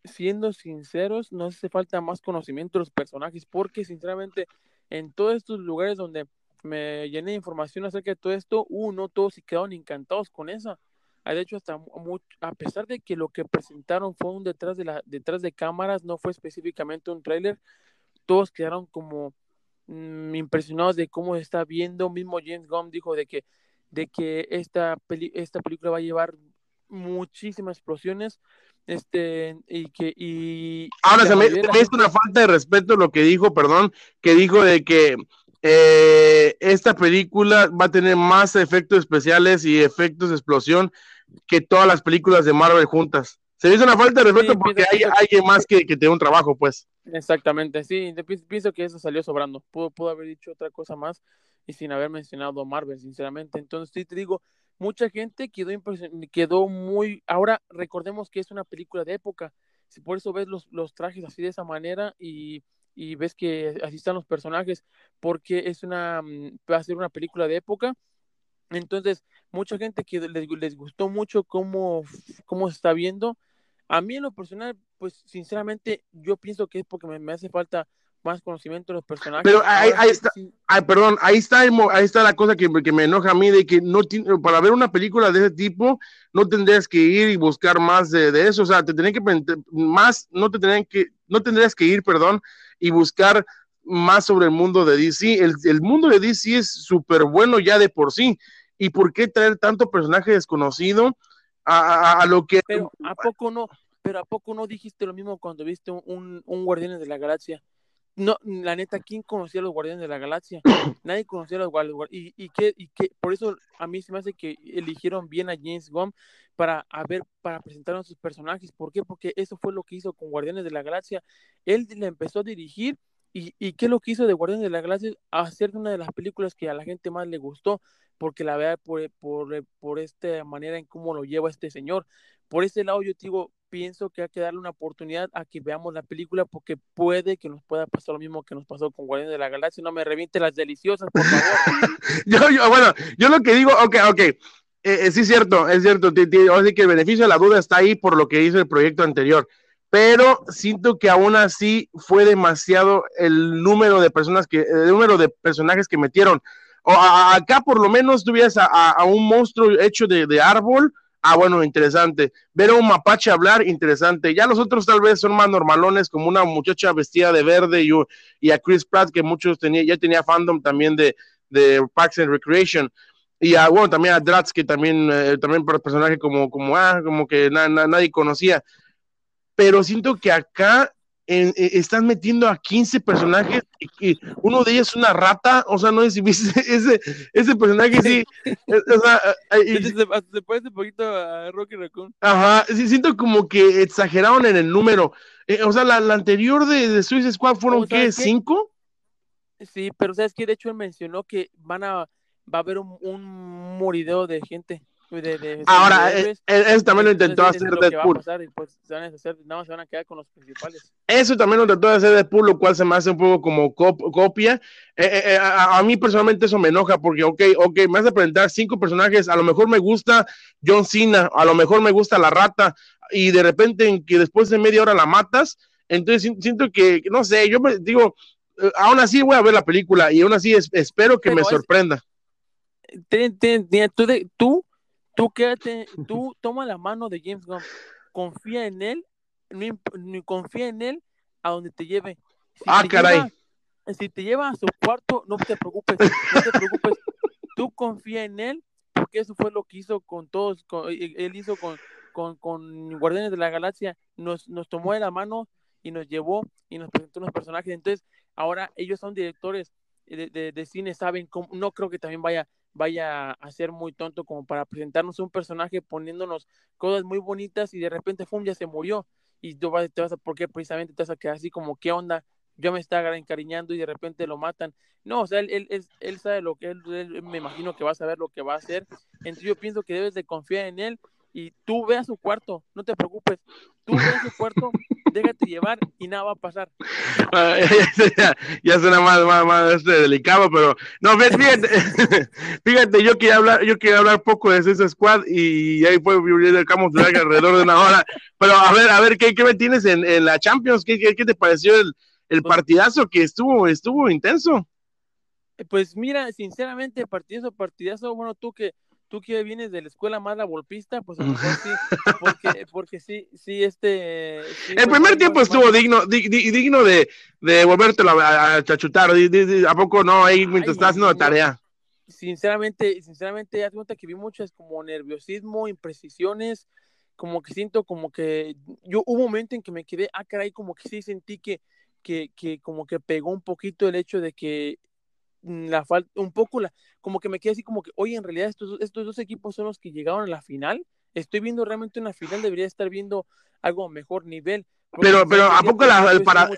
S2: siendo sinceros, no hace falta más conocimiento de los personajes, porque sinceramente en todos estos lugares donde me llené de información acerca de todo esto, uno, todos se quedaron encantados con esa. De hecho, hasta a pesar de que lo que presentaron fue un detrás de, la, detrás de cámaras, no fue específicamente un tráiler, todos quedaron como Mm, impresionados de cómo se está viendo. Mismo James Gunn dijo de que, de que esta, esta película va a llevar muchísimas explosiones. Este, y que, y.
S1: Ahora, se me, hizo una falta de respeto lo que dijo, perdón, que dijo de que eh, esta película va a tener más efectos especiales y efectos de explosión que todas las películas de Marvel juntas. Se hizo una falta de respeto porque hay alguien más que, que tiene un trabajo, pues.
S2: Exactamente, sí, pienso que eso salió sobrando. Pudo, pudo haber dicho otra cosa más y sin haber mencionado a Marvel, sinceramente. Entonces, sí, te digo, mucha gente quedó, quedó muy... Ahora, recordemos que es una película de época. Por eso ves los, los trajes así de esa manera y, y ves que así están los personajes, porque es una... Mm, va a ser una película de época. Entonces, mucha gente que les, les gustó mucho cómo, cómo se está viendo. A mí en lo personal, pues sinceramente, yo pienso que es porque me, hace falta más conocimiento de los personajes.
S1: Pero ahí, está, ay, perdón, ahí está, ahí está la cosa que, que, me enoja a mí, de que no para ver una película de ese tipo, no tendrías que ir y buscar más de, de eso, o sea, te tendrían que, más, no te tendrían que, no tendrías que ir, perdón, y buscar más sobre el mundo de DC. El, el mundo de DC es súper bueno ya de por sí. ¿Y por qué traer tanto personaje desconocido? a, lo que...
S2: Pero ¿a poco no? Pero ¿a poco no dijiste lo mismo cuando viste un, un Guardianes de la Galaxia? No, la neta, ¿quién conocía a los Guardianes de la Galaxia? Nadie conocía a los Guardianes. Y, y, que, y que por eso a mí se me hace que eligieron bien a James Gunn para a ver, para presentar a sus personajes. ¿Por qué? Porque eso fue lo que hizo con Guardianes de la Galaxia. Él le empezó a dirigir ¿Y, ¿Y qué es lo que hizo de Guardianes de la Galaxia? Hacer una de las películas que a la gente más le gustó, porque la vea por, por, por esta manera en cómo lo lleva este señor. Por ese lado, yo digo, pienso que hay que darle una oportunidad a que veamos la película, porque puede que nos pueda pasar lo mismo que nos pasó con Guardianes de la Galaxia. No me reviente las deliciosas, por favor.
S1: yo, yo, bueno, yo lo que digo, ok, ok. Eh, eh, sí, es cierto, es cierto. Así que el beneficio de la duda está ahí por lo que hizo el proyecto anterior pero siento que aún así fue demasiado el número de personas que, el número de personajes que metieron. O acá por lo menos tuvieras a, un monstruo hecho de, árbol, ah, bueno, interesante. Ver a un mapache hablar, interesante. Ya los otros tal vez son más normalones, como una muchacha vestida de verde y, y a Chris Pratt, que muchos tenía, ya tenía fandom también de, de Parks and Recreation. Y a, bueno, también a Dratz, que también, eh, también personaje como, como, ah, como que nadie conocía pero siento que acá eh, están metiendo a 15 personajes y, uno de ellos es una rata, o sea, no sé si viste ese, ese personaje, sí, o sea,
S2: se, parece un poquito a Rocky Raccoon.
S1: Ajá, sí, siento como que exageraron en el número, eh, o sea, la, la, anterior de, de Suicide Squad fueron, ¿qué, cinco?
S2: Sí, pero sabes que de hecho él mencionó que van a, va a haber un, un morideo de gente.
S1: Ahora, eh, eh, eso también lo intentó hacer Deadpool. Eso también lo intentó hacer Deadpool, lo cual se me hace un poco como copia. Eh, a, mí personalmente eso me enoja porque, ok, ok, me hace presentar cinco personajes, a lo mejor me gusta John Cena, a lo mejor me gusta la rata, y de repente en que después de media hora la matas, entonces siento que, no sé, yo me digo, aún así voy a ver la película y aún así espero que me sorprenda.
S2: tú Tú quédate, tú toma la mano de James Gunn, confía en él, ni, confía en él a donde te lleve.
S1: ah, caray.
S2: si te lleva a su cuarto, no te preocupes, no te preocupes. Tú confía en él, porque eso fue lo que hizo con todos, él hizo con, con, con Guardianes de la Galaxia, nos, nos tomó de la mano y nos llevó y nos presentó unos personajes. Entonces, ahora ellos son directores de, de, de cine, saben cómo, no creo que también vaya vaya a ser muy tonto como para presentarnos un personaje poniéndonos cosas muy bonitas y de repente ¡fum! ya se murió y tú vas, te vas a, ¿por qué precisamente te vas a quedar así como qué onda? Yo me estaba encariñando y de repente lo matan. No, o sea, él, él, él, sabe lo que él, me imagino que va a saber lo que va a hacer. Entonces yo pienso que debes de confiar en él y tú ve a su cuarto, no te preocupes, tú ve a su cuarto, déjate llevar y nada va a pasar.
S1: Ah, ya, suena más, más, más este, delicado, pero no, fíjate, fíjate, yo quería hablar, yo quería hablar poco de ese squad y ahí fue el Camus alrededor de una hora, pero a ver, a ver, ¿qué, qué me tienes en, en la Champions? ¿Qué, qué, qué te pareció el, el pues partidazo que estuvo, estuvo intenso?
S2: Pues mira, sinceramente, partidazo, partidazo, bueno, tú que tú que vienes de la escuela más la golpista, pues a lo mejor sí, porque, porque sí, sí, este...
S1: el primer tiempo estuvo digno, digno de, de volvértelo a, chachutar, ¿a poco no? Ahí mientras estás haciendo la tarea.
S2: Sinceramente, sinceramente, ya cuenta que vi muchas como nerviosismo, imprecisiones, como que siento como que, yo hubo un momento en que me quedé, ah, caray, como que sí sentí que, que, que como que pegó un poquito el hecho de que la falta, un poco la, como que me quedé así como que, oye, en realidad estos, estos dos equipos son los que llegaron a la final. Estoy viendo realmente una final, debería estar viendo algo a mejor nivel.
S1: Pero, pero ¿a poco la, el, para,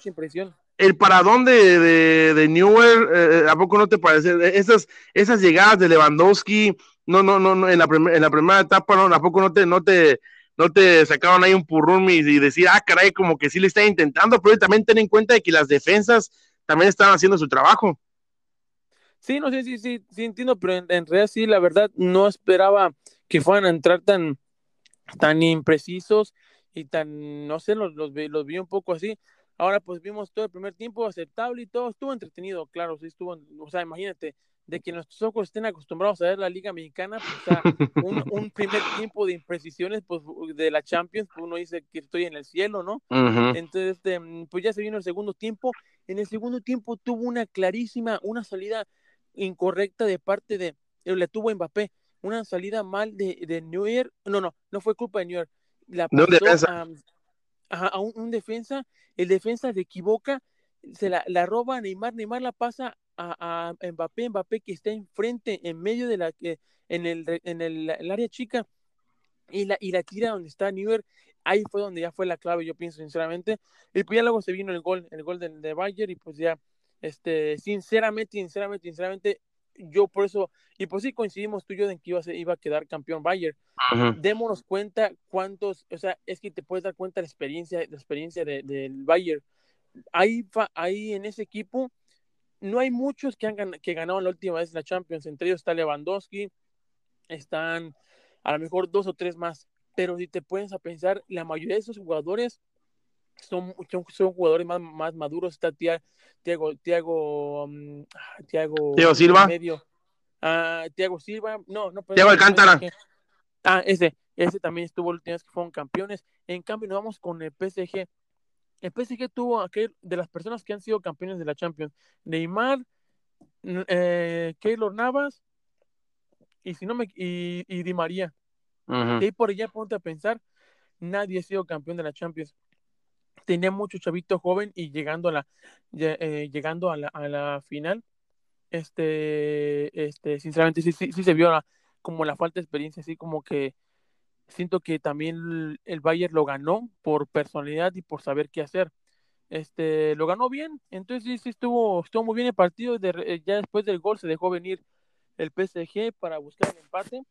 S1: el paradón de, de, de Newer, eh, ¿a poco no te parece? Esas, esas llegadas de Lewandowski, no, no, no, no en, la en la primera etapa, no, ¿a poco no te, no te, no te sacaron ahí un purrún y, y decir, ah, caray, como que sí le está intentando, pero también ten en cuenta de que las defensas también están haciendo su trabajo.
S2: Sí, no sé, sí, sí, sí, entiendo, pero en, realidad sí, la verdad, no esperaba que fueran a entrar tan, tan imprecisos y tan, no sé, los, los, los vi un poco así. Ahora pues vimos todo el primer tiempo aceptable y todo estuvo entretenido, claro, sí estuvo, o sea, imagínate, de que nuestros ojos estén acostumbrados a ver la Liga Mexicana, pues, un, un, primer tiempo de imprecisiones pues, de la Champions, pues uno dice que estoy en el cielo, ¿no? Entonces, este, pues ya se vino el segundo tiempo. En el segundo tiempo tuvo una clarísima, una salida incorrecta de parte de, eh, le tuvo Mbappé, una salida mal de, de New York, no, no, no fue culpa de New York, la pasó a, un, defensa, el defensa se equivoca, se la, la roba a Neymar, Neymar la pasa a, a, Mbappé, Mbappé que está enfrente, en medio de la, en el, en el, área chica, y la, y la tira donde está York, ahí fue donde ya fue la clave, yo pienso sinceramente, y pues ya luego se vino el gol, el gol de, de Bayern, y pues ya Este, sinceramente, sinceramente, sinceramente, yo por eso, y pues sí coincidimos tú y yo en que iba a, iba a quedar campeón Bayern. Démonos cuenta cuántos, o sea, es que te puedes dar cuenta de la experiencia, la experiencia del de, Bayern. Ahí, ahí en ese equipo no hay muchos que han que ganaron la última vez la Champions. Entre ellos está Lewandowski, están a lo mejor dos o tres más. Pero si te puedes a pensar, la mayoría de esos jugadores son, son, jugadores más, más maduros. Está Tiago, Tiago, mm, Tiago,
S1: Tiago Silva.
S2: Medio. Ah, Tiago Silva, no, no.
S1: Tiago Alcántara.
S2: Ah, ese, ese también estuvo los últimas que fueron campeones. En cambio, nos vamos con el PSG. El PSG tuvo aquel de las personas que han sido campeones de la Champions. Neymar, eh, Keylor Navas y si no me y, y Di María. Y ahí por allá ponte a pensar, nadie ha sido campeón de la Champions tenía mucho chavito joven y llegando a la, eh, llegando a la, a la, final, este, este, sinceramente sí, sí, sí se vio como la falta de experiencia, así como que siento que también el, Bayern lo ganó por personalidad y por saber qué hacer. Este, lo ganó bien, entonces sí, sí estuvo, estuvo muy bien el partido, de, eh, ya después del gol se dejó venir el PSG para buscar el empate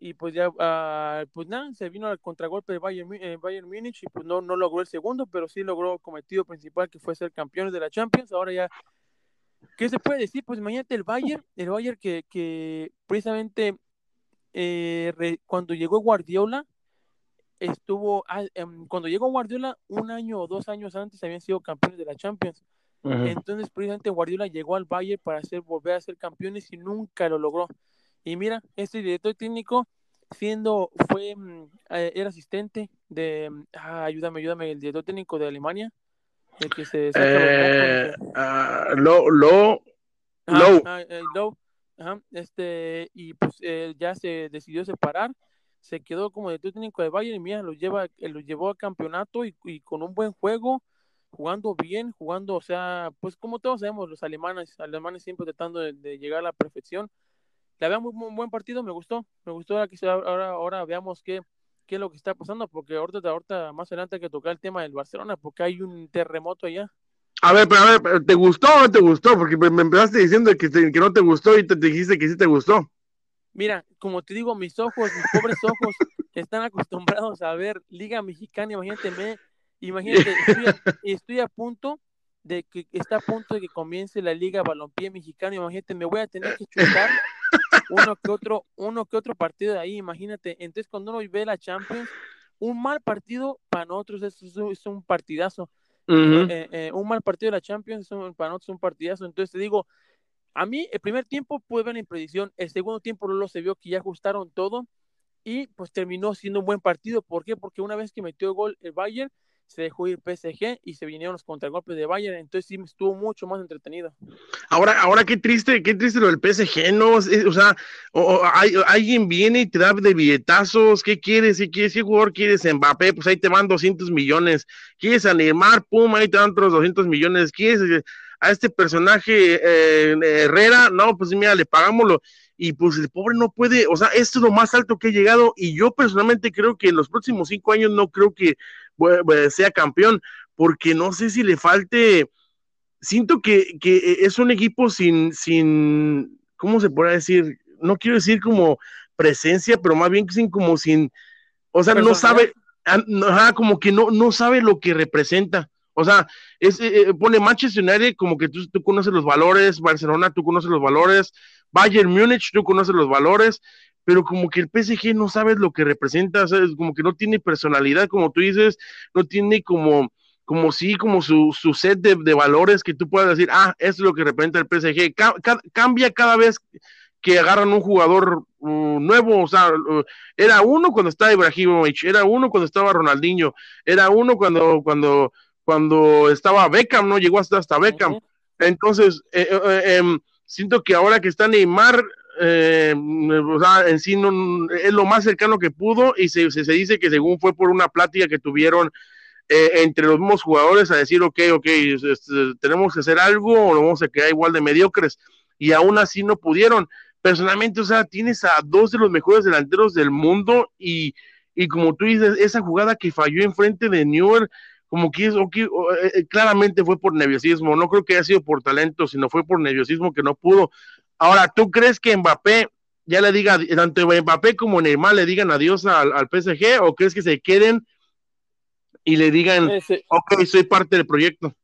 S2: y pues ya, uh, pues nada, se vino al contragolpe de Bayern, eh, Bayern Múnich y pues no, no logró el segundo, pero sí logró el cometido principal que fue ser campeones de la Champions. Ahora ya, ¿qué se puede decir? Pues imagínate el Bayern, el Bayern que, que precisamente eh, cuando llegó Guardiola, estuvo, ah, em, cuando llegó Guardiola, un año o dos años antes habían sido campeones de la Champions. Entonces, precisamente Guardiola llegó al Bayern para hacer, volver a ser campeones y nunca lo logró. Y mira, este director técnico, siendo, fue, mm, eh, era asistente de, mm, ah, ayúdame, ayúdame, el director técnico de Alemania, el que se
S1: eh, ah, lo, lo,
S2: low. este, y pues ya se decidió separar, se quedó como director técnico de Bayern y mira, lo lleva, lo llevó a campeonato y, con un buen juego, jugando bien, jugando, o sea, pues como todos sabemos, los alemanes, alemanes siempre tratando de llegar a la perfección, la veo muy, muy, buen partido, me gustó, me gustó ahora, ahora, ahora veamos qué, qué es lo que está pasando, porque ahorita, ahorita más adelante hay que tocar el tema del Barcelona, porque hay un terremoto allá.
S1: A ver, pero a ver, ¿te gustó o no te gustó? Porque me empezaste diciendo que, que no te gustó y te, dijiste que sí te gustó.
S2: Mira, como te digo, mis ojos, mis pobres ojos, están acostumbrados a ver Liga Mexicana, imagínate, me, imagínate, estoy a, estoy a punto de que está a punto de que comience la Liga Balompié Mexicana, imagínate, me voy a tener que chutar uno que otro, uno que otro partido de ahí, imagínate. Entonces, cuando uno ve la Champions, un mal partido para nosotros es, un partidazo. Eh, eh, un mal partido de la Champions para nosotros es un partidazo. Entonces, te digo, a mí el primer tiempo pude ver en predicción, el segundo tiempo lo se vio que ya ajustaron todo y pues terminó siendo un buen partido. ¿Por qué? Porque una vez que metió el gol el Bayern, se dejó ir PSG y se vinieron los contragolpes de Bayern, entonces sí estuvo mucho más entretenido.
S1: Ahora, ahora qué triste, qué triste lo del PSG, ¿no? O sea, alguien viene y te da de billetazos, ¿qué quieres? ¿Qué quieres? ¿Qué jugador quieres? Mbappé, pues ahí te van 200 millones. ¿Quieres a Neymar? Pum, ahí te dan otros 200 millones. ¿Quieres a este personaje eh, Herrera? No, pues mira, le pagámoslo y pues el pobre no puede, o sea, esto es lo más alto que he llegado y yo personalmente creo que en los próximos cinco años no creo que sea campeón, porque no sé si le falte, siento que, es un equipo sin, sin, ¿cómo se puede decir? No quiero decir como presencia, pero más bien sin como sin, o sea, no sabe, ah, como que no, no sabe lo que representa. O sea, es, eh, eh, pone Manchester United como que tú, tú, conoces los valores, Barcelona, tú conoces los valores, Bayern Múnich, tú conoces los valores, pero como que el PSG no sabes lo que representa, ¿sabes? como que no tiene personalidad, como tú dices, no tiene como, como sí, como su, su set de, valores que tú puedas decir, ah, esto es lo que representa el PSG. cambia cada vez que agarran un jugador uh, nuevo, o sea, uh, era uno cuando estaba Ibrahimovic, era uno cuando estaba Ronaldinho, era uno cuando, cuando, cuando estaba Beckham, ¿no? Llegó hasta, hasta Beckham. Entonces, eh, eh, em, siento que ahora que está Neymar, eh, o sea, en sí no, es lo más cercano que pudo y se, se, dice que según fue por una plática que tuvieron eh, entre los mismos jugadores a decir, ok, ok, tenemos que hacer algo o vamos a quedar igual de mediocres y aún así no pudieron. Personalmente, o sea, tienes a dos de los mejores delanteros del mundo y, y como tú dices, esa jugada que falló enfrente de Newer, como que, eh, claramente fue por nerviosismo, no creo que haya sido por talento, sino fue por nerviosismo que no pudo. Ahora, ¿tú crees que Mbappé ya le diga, tanto Mbappé como Neymar le digan adiós al, al PSG o crees que se queden y le digan, ok, soy parte del proyecto?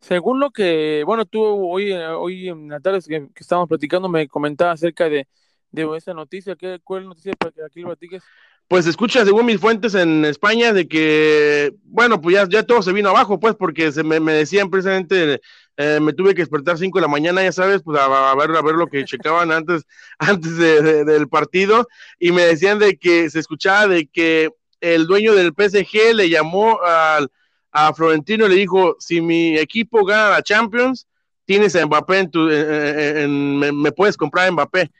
S2: Según lo que, bueno, tú hoy, hoy en la tarde que, que estábamos platicando me comentaba acerca de, de esa noticia. ¿Qué, ¿Cuál es noticia para que aquí lo platiques?
S1: Pues escucha, según mis fuentes en España, de que, bueno, pues ya, ya todo se vino abajo, pues, porque se me, me decían precisamente, eh, me tuve que despertar 5 de la mañana, ya sabes, pues a, ver, a ver lo que checaban antes, antes de, del partido, y me decían de que se escuchaba de que el dueño del PSG le llamó al a Florentino le dijo, si mi equipo gana la Champions, tienes a Mbappé en tu, me, puedes comprar Mbappé.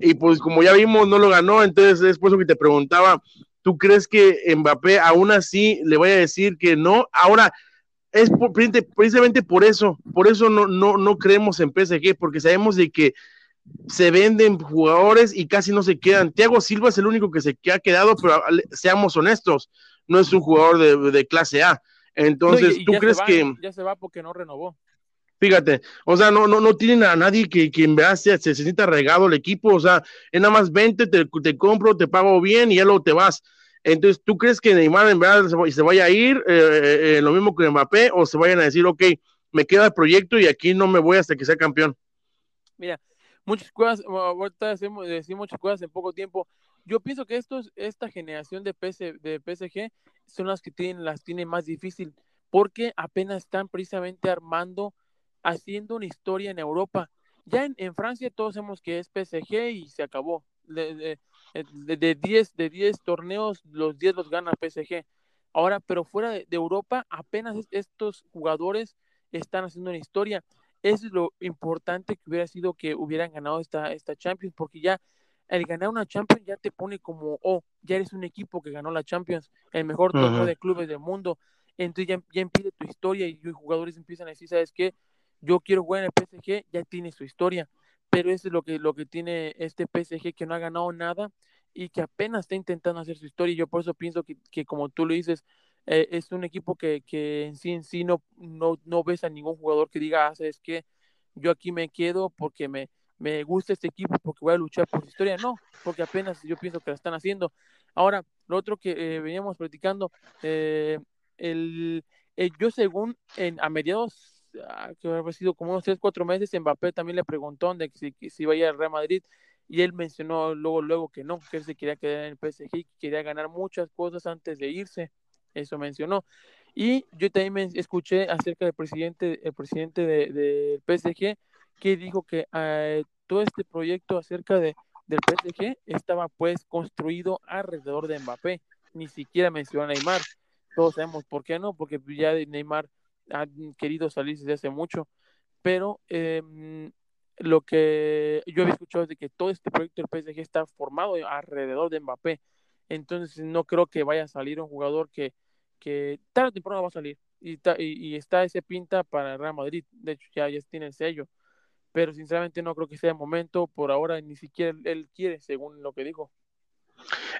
S1: Y pues como ya vimos, no lo ganó, entonces es por eso que te preguntaba, ¿tú crees que Mbappé aún así le vaya a decir que no? Ahora, es precisamente por eso, por eso no, no, no creemos en PSG, porque sabemos de que se venden jugadores y casi no se quedan. Thiago Silva es el único que se ha quedado, pero seamos honestos, no es un jugador de, de clase A. Entonces, ¿tú crees que...
S2: Ya se va porque no renovó.
S1: Fíjate, o sea, no, no, no tienen a nadie que, quien vea se, se, sienta regado el equipo, o sea, es nada más vente, te, te, compro, te pago bien y ya luego te vas. Entonces, ¿tú crees que Neymar en verdad se, vaya a ir eh, eh, eh, lo mismo que Mbappé o se vayan a decir, ok, me queda el proyecto y aquí no me voy hasta que sea campeón?
S2: Mira, muchas cosas, ahorita decimos, muchas cosas en poco tiempo. Yo pienso que estos, esta generación de, de PSG son las que tienen, las tienen más difícil, porque apenas están precisamente armando, haciendo una historia en Europa. Ya en, Francia todos sabemos que es PSG y se acabó. De 10 de, de, torneos, los 10 los gana PSG. Ahora, pero fuera de, Europa, apenas estos jugadores están haciendo una historia. Eso es lo importante que hubiera sido que hubieran ganado esta, esta Champions, porque ya el ganar una Champions ya te pone como, oh, ya eres un equipo que ganó la Champions, el mejor torneo de clubes del mundo. Entonces ya, ya empieza tu historia y los jugadores empiezan a decir, ¿sabes qué? Yo quiero jugar en el PSG, ya tiene su historia. Pero eso es lo que, lo que tiene este PSG que no ha ganado nada y que apenas está intentando hacer su historia. Y yo por eso pienso que, que como tú lo dices, eh, es un equipo que, que, en sí en sí no, no, no ves a ningún jugador que diga, ah, ¿sabes qué? Yo aquí me quedo porque me, me gusta este equipo porque voy a luchar por su historia. No, porque apenas yo pienso que la están haciendo. Ahora, lo otro que eh, veníamos platicando, eh, el, eh, yo según en, a mediados, ah, que haber sido como unos 3, 4 meses, Mbappé también le preguntó de si, si iba a ir al Real Madrid y él mencionó luego, luego que no, que él se quería quedar en el PSG, que quería ganar muchas cosas antes de irse, eso mencionó. Y yo también escuché acerca del presidente, el presidente del de, PSG, que dijo que eh, todo este proyecto acerca de, del PSG estaba pues construido alrededor de Mbappé, ni siquiera mencionó a Neymar. Todos sabemos por qué no, porque ya Neymar ha querido salir desde hace mucho, pero em, lo que yo había escuchado es de que todo este proyecto del PSG está formado alrededor de Mbappé. Entonces no creo que vaya a salir un jugador que, que tarde o temprano va a salir. Y, y, está ese pinta para Real Madrid. De hecho, ya, ya tiene el sello pero sinceramente no creo que sea el momento, por ahora ni siquiera él quiere, según lo que dijo.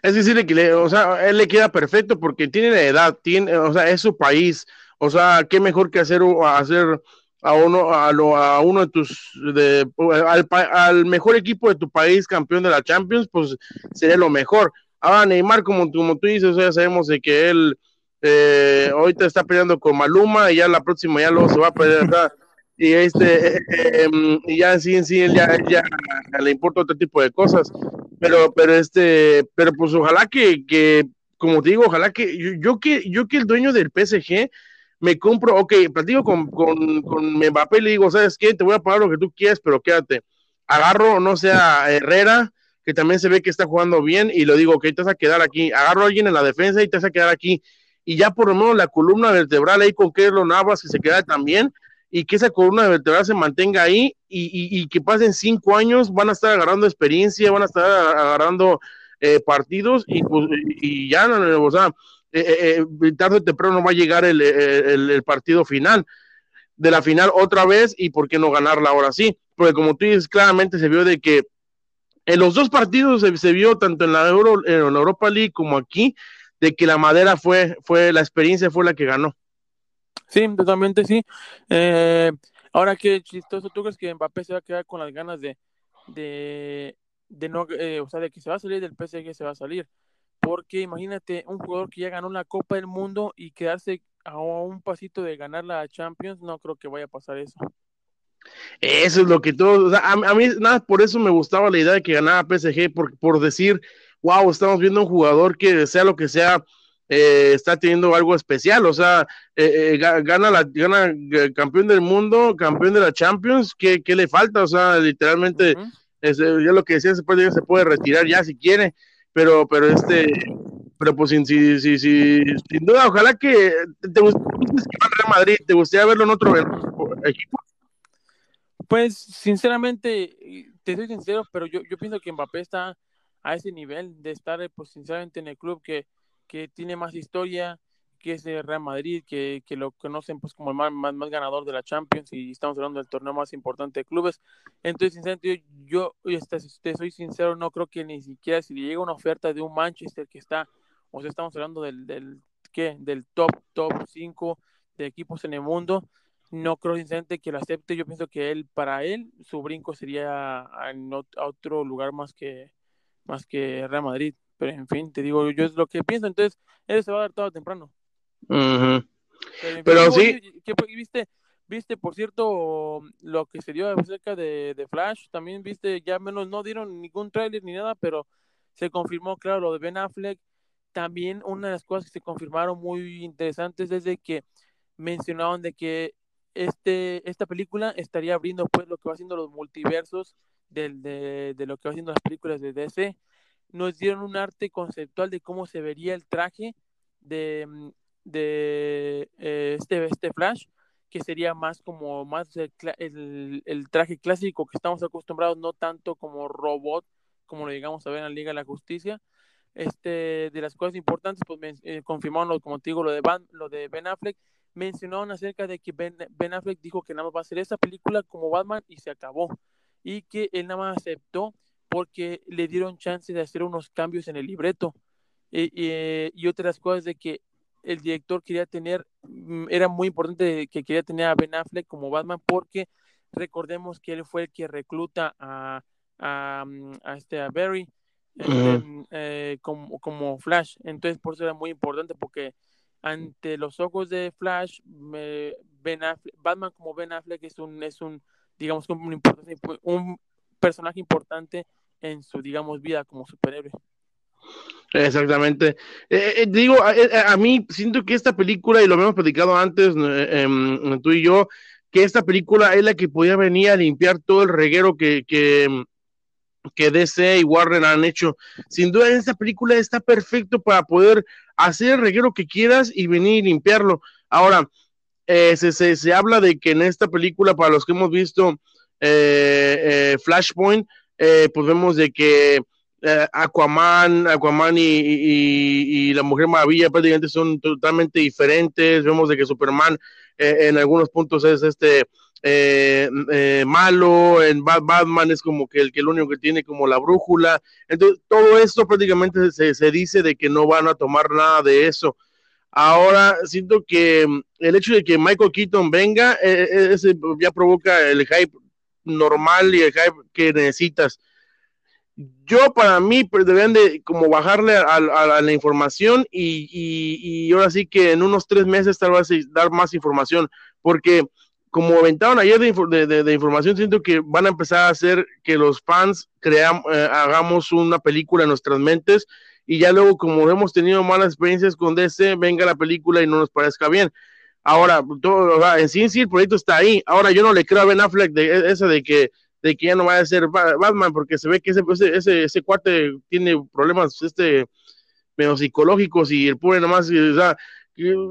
S1: Es decir, o sea, él le queda perfecto porque tiene la edad, tiene, o sea, es su país, o sea, qué mejor que hacer, hacer a uno, a, lo, a uno de tus, al, mejor equipo de tu país campeón de la Champions, pues sería lo mejor. Ahora Neymar, como, como tú dices, ya sabemos de que él eh, ahorita está peleando con Maluma y ya la próxima ya luego se va a pelear y este em, y ya sí en sí ya, ya le importa otro tipo de cosas pero pero este pero pues ojalá que, que como te digo ojalá que yo, que yo que el dueño del PSG me compro ok platico con, con, con Mbappé y le digo sabes qué te voy a pagar lo que tú quieras pero quédate. Agarro no sea Herrera que también se ve que está jugando bien y lo digo ok te vas a quedar aquí. Agarro a alguien en la defensa y te vas a quedar aquí. Y ya por lo menos la columna vertebral ahí con Kerlo Navas que se queda también y que esa columna vertebral se mantenga ahí y, que pasen cinco años, van a estar agarrando experiencia, van a estar agarrando eh, partidos y, pues, y ya, o sea, eh, eh, tarde o temprano va a llegar el, partido final de la final otra vez y por qué no ganarla ahora sí, porque como tú dices, claramente se vio de que en los dos partidos se, vio tanto en la, Euro, en Europa League como aquí, de que la madera fue, fue, la experiencia fue la que ganó.
S2: Sí, totalmente sí. Eh, ahora qué chistoso, ¿tú crees que Mbappé se va a quedar con las ganas de, de, de no, eh, o sea, de que se va a salir del PSG, se va a salir? Porque imagínate un jugador que ya ganó la Copa del Mundo y quedarse a un pasito de ganar la Champions, no creo que vaya a pasar eso.
S1: Eso es lo que todo, a, mí nada, por eso me gustaba la idea de que ganara PSG, por, por decir, wow, estamos viendo un jugador que sea lo que sea, eh, está teniendo algo especial, o sea, eh, eh, gana la gana campeón del mundo, campeón de la Champions, ¿qué, qué le falta? O sea, literalmente, es, ya lo que decía, se puede, se puede retirar ya si quiere, pero, pero este, pero pues sin, sin, sin, sin duda, ojalá que te, gustaría Madrid, ¿te gustaría verlo en otro equipo?
S2: Pues sinceramente, te soy sincero, pero yo, yo pienso que Mbappé está a ese nivel de estar, pues sinceramente, en el club que, que tiene más historia, que es el Real Madrid, que, que lo conocen pues como el más, más, ganador de la Champions y estamos hablando del torneo más importante de clubes. Entonces, sinceramente, yo, yo este, te, soy sincero, no creo que ni siquiera si le llega una oferta de un Manchester que está, o sea, estamos hablando del, del, ¿qué? del top, top 5 de equipos en el mundo, no creo sinceramente que lo acepte. Yo pienso que él, para él, su brinco sería a, otro lugar más que, más que Real Madrid. Pero en fin, te digo, yo es lo que pienso, entonces él se va a dar todo temprano.
S1: Pero, sí.
S2: ¿qué, viste, viste, por cierto, lo que se dio acerca de, de, Flash, también viste, ya menos no dieron ningún tráiler ni nada, pero se confirmó, claro, lo de Ben Affleck. También una de las cosas que se confirmaron muy interesantes es de que mencionaban de que este, esta película estaría abriendo pues lo que va haciendo los multiversos de, de, lo que va haciendo las películas de DC. Nos dieron un arte conceptual de cómo se vería el traje de, mm, de eh, este, este Flash, que sería más como más el, el, traje clásico que estamos acostumbrados, no tanto como robot, como lo llegamos a ver en la Liga de la Justicia. Este, de las cosas importantes, pues eh, confirmaron, como te digo, lo de, lo de Ben Affleck, mencionaron acerca de que ben, ben, Affleck dijo que nada más va a hacer esa película como Batman y se acabó y que él nada más aceptó porque le dieron chance de hacer unos cambios en el libreto. Y, y, otras cosas de que el director quería tener, mm, era muy importante que quería tener a Ben Affleck como Batman porque recordemos que él fue el que recluta a, a, mm, a este, a Barry eh, como, como Flash. Entonces por eso era muy importante porque ante los ojos de Flash, ben Affleck, Batman como Ben Affleck es un, es un digamos, un, un personaje importante en su, digamos, vida como superhéroe.
S1: Exactamente. Eh, eh, digo, eh, a, mí siento que esta película, y lo hemos platicado antes, em, tú y yo, que esta película es la que podía venir a limpiar todo el reguero que, que, que DC y Warner han hecho. Sin duda, esta película está perfecto para poder hacer el reguero que quieras y venir y limpiarlo. Ahora, eh, se, se, habla de que en esta película, para los que hemos visto Flashpoint, pues vemos de que Aquaman, Aquaman y, y, la Mujer Maravilla prácticamente son totalmente diferentes. Vemos de que Superman en algunos puntos es este malo, en Batman es como que el que el único que tiene como la brújula. Entonces, todo esto prácticamente se, se dice de que no van a tomar nada de eso. Ahora siento que mm, el hecho de que Michael Keaton venga, eh, eh, ya provoca el hype normal y el hype que necesitas. Yo para mí pues, deberían de como bajarle a, la información y, ahora sí que en unos tres meses tal vez dar más información, porque como aventaron ayer de, información, siento que van a empezar a hacer que los fans creamos, eh, hagamos una película en nuestras mentes y ya luego como hemos tenido malas experiencias con DC, venga la película y no nos parezca bien. Ahora, en sí, sí, el proyecto está ahí. Ahora yo no le creo a Ben Affleck de e, esa de que de que ya no va a ser Batman, porque se ve que ese, ese, ese cuate tiene problemas este, medio psicológicos y el pobre nomás, o sea,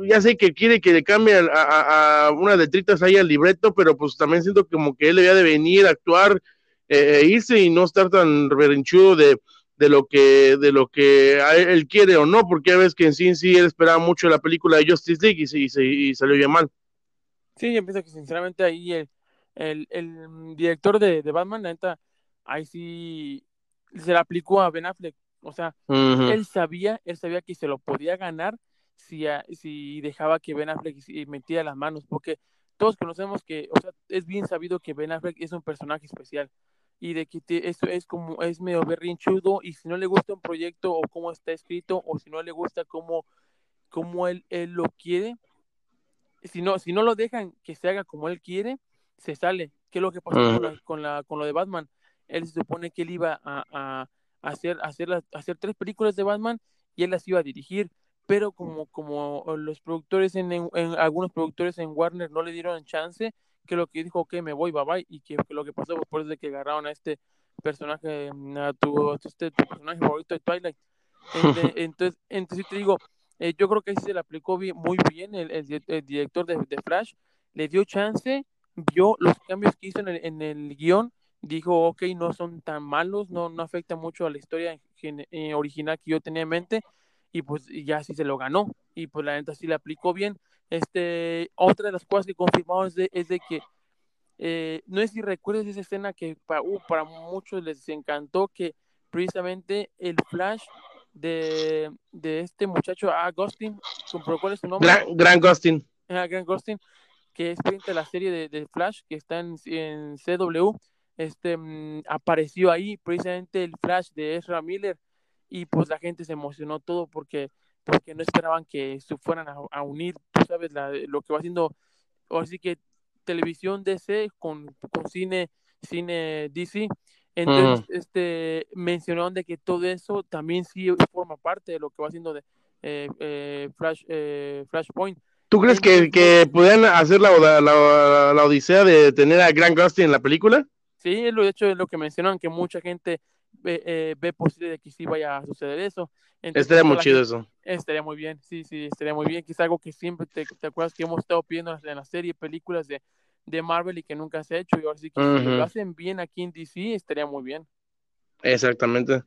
S1: ya sé que quiere que le cambie a, a, unas letritas ahí al libreto, pero pues también siento como que él debía de venir a actuar eh, e irse y no estar tan reverenchudo de, de lo que de lo que él quiere o no, porque ya ves que en sí, sí él esperaba mucho la película de Justice League y, y, salió bien mal.
S2: Sí, yo pienso que sinceramente ahí el, el, el director de, de, Batman, la neta, ahí sí se la aplicó a Ben Affleck. O sea, él sabía, él sabía que se lo podía ganar si, si dejaba que Ben Affleck metía las manos, porque todos conocemos que, o sea, es bien sabido que Ben Affleck es un personaje especial y de que eso es como es medio berrinchudo y si no le gusta un proyecto o cómo está escrito o si no le gusta cómo, cómo él, él lo quiere, si no, si no lo dejan que se haga como él quiere, se sale. ¿Qué es lo que pasó con, la, con, lo de Batman? Él se supone que él iba a, a, hacer, hacer, hacer tres películas de Batman y él las iba a dirigir, pero como, como los productores en, en, algunos productores en Warner no le dieron chance, que lo que dijo, que me voy, bye bye, y que, lo que pasó fue de que agarraron a este personaje, a tu, este, tu personaje favorito de Twilight. Entonces, entonces te digo, eh, yo creo que se le aplicó bien, muy bien el, el, director de, de, Flash, le dio chance, vio los cambios que hizo en el, en el guion, dijo, ok, no son tan malos, no, no afecta mucho a la historia eh, original que yo tenía en mente, y pues ya sí se lo ganó, y pues la neta sí le aplicó bien. Este, otra de las cosas que confirmamos es de, es de que, eh, no es si recuerdas esa escena que para, uh, para muchos les encantó, que precisamente el Flash de, de este muchacho, ah, Gustin, ¿cuál es su nombre?
S1: Gran, Gran Gustin.
S2: Ah, Gran Gustin, que es frente a la serie de, de, Flash que está en, en CW, este, mm, apareció ahí precisamente el Flash de Ezra Miller y pues la gente se emocionó todo porque porque no esperaban que se fueran a, unir, tú sabes, lo que va haciendo, así que televisión DC con, con cine, cine DC, entonces, este, mencionaron de que todo eso también sí forma parte de lo que va haciendo de eh, eh, Flash, eh, Flashpoint.
S1: ¿Tú crees que, que podían hacer la, la, la, odisea de tener a Grant Gustin en la película?
S2: Sí, lo, de hecho es lo que mencionan, que mucha gente ve, ve posible de que sí vaya a suceder eso.
S1: estaría muy chido eso.
S2: Estaría muy bien, sí, sí, estaría muy bien. Quizá algo que siempre te, te acuerdas que hemos estado pidiendo en la serie, películas de de Marvel y que nunca se ha hecho. Y ahora sí que si lo hacen bien aquí en DC, estaría muy bien.
S1: Exactamente.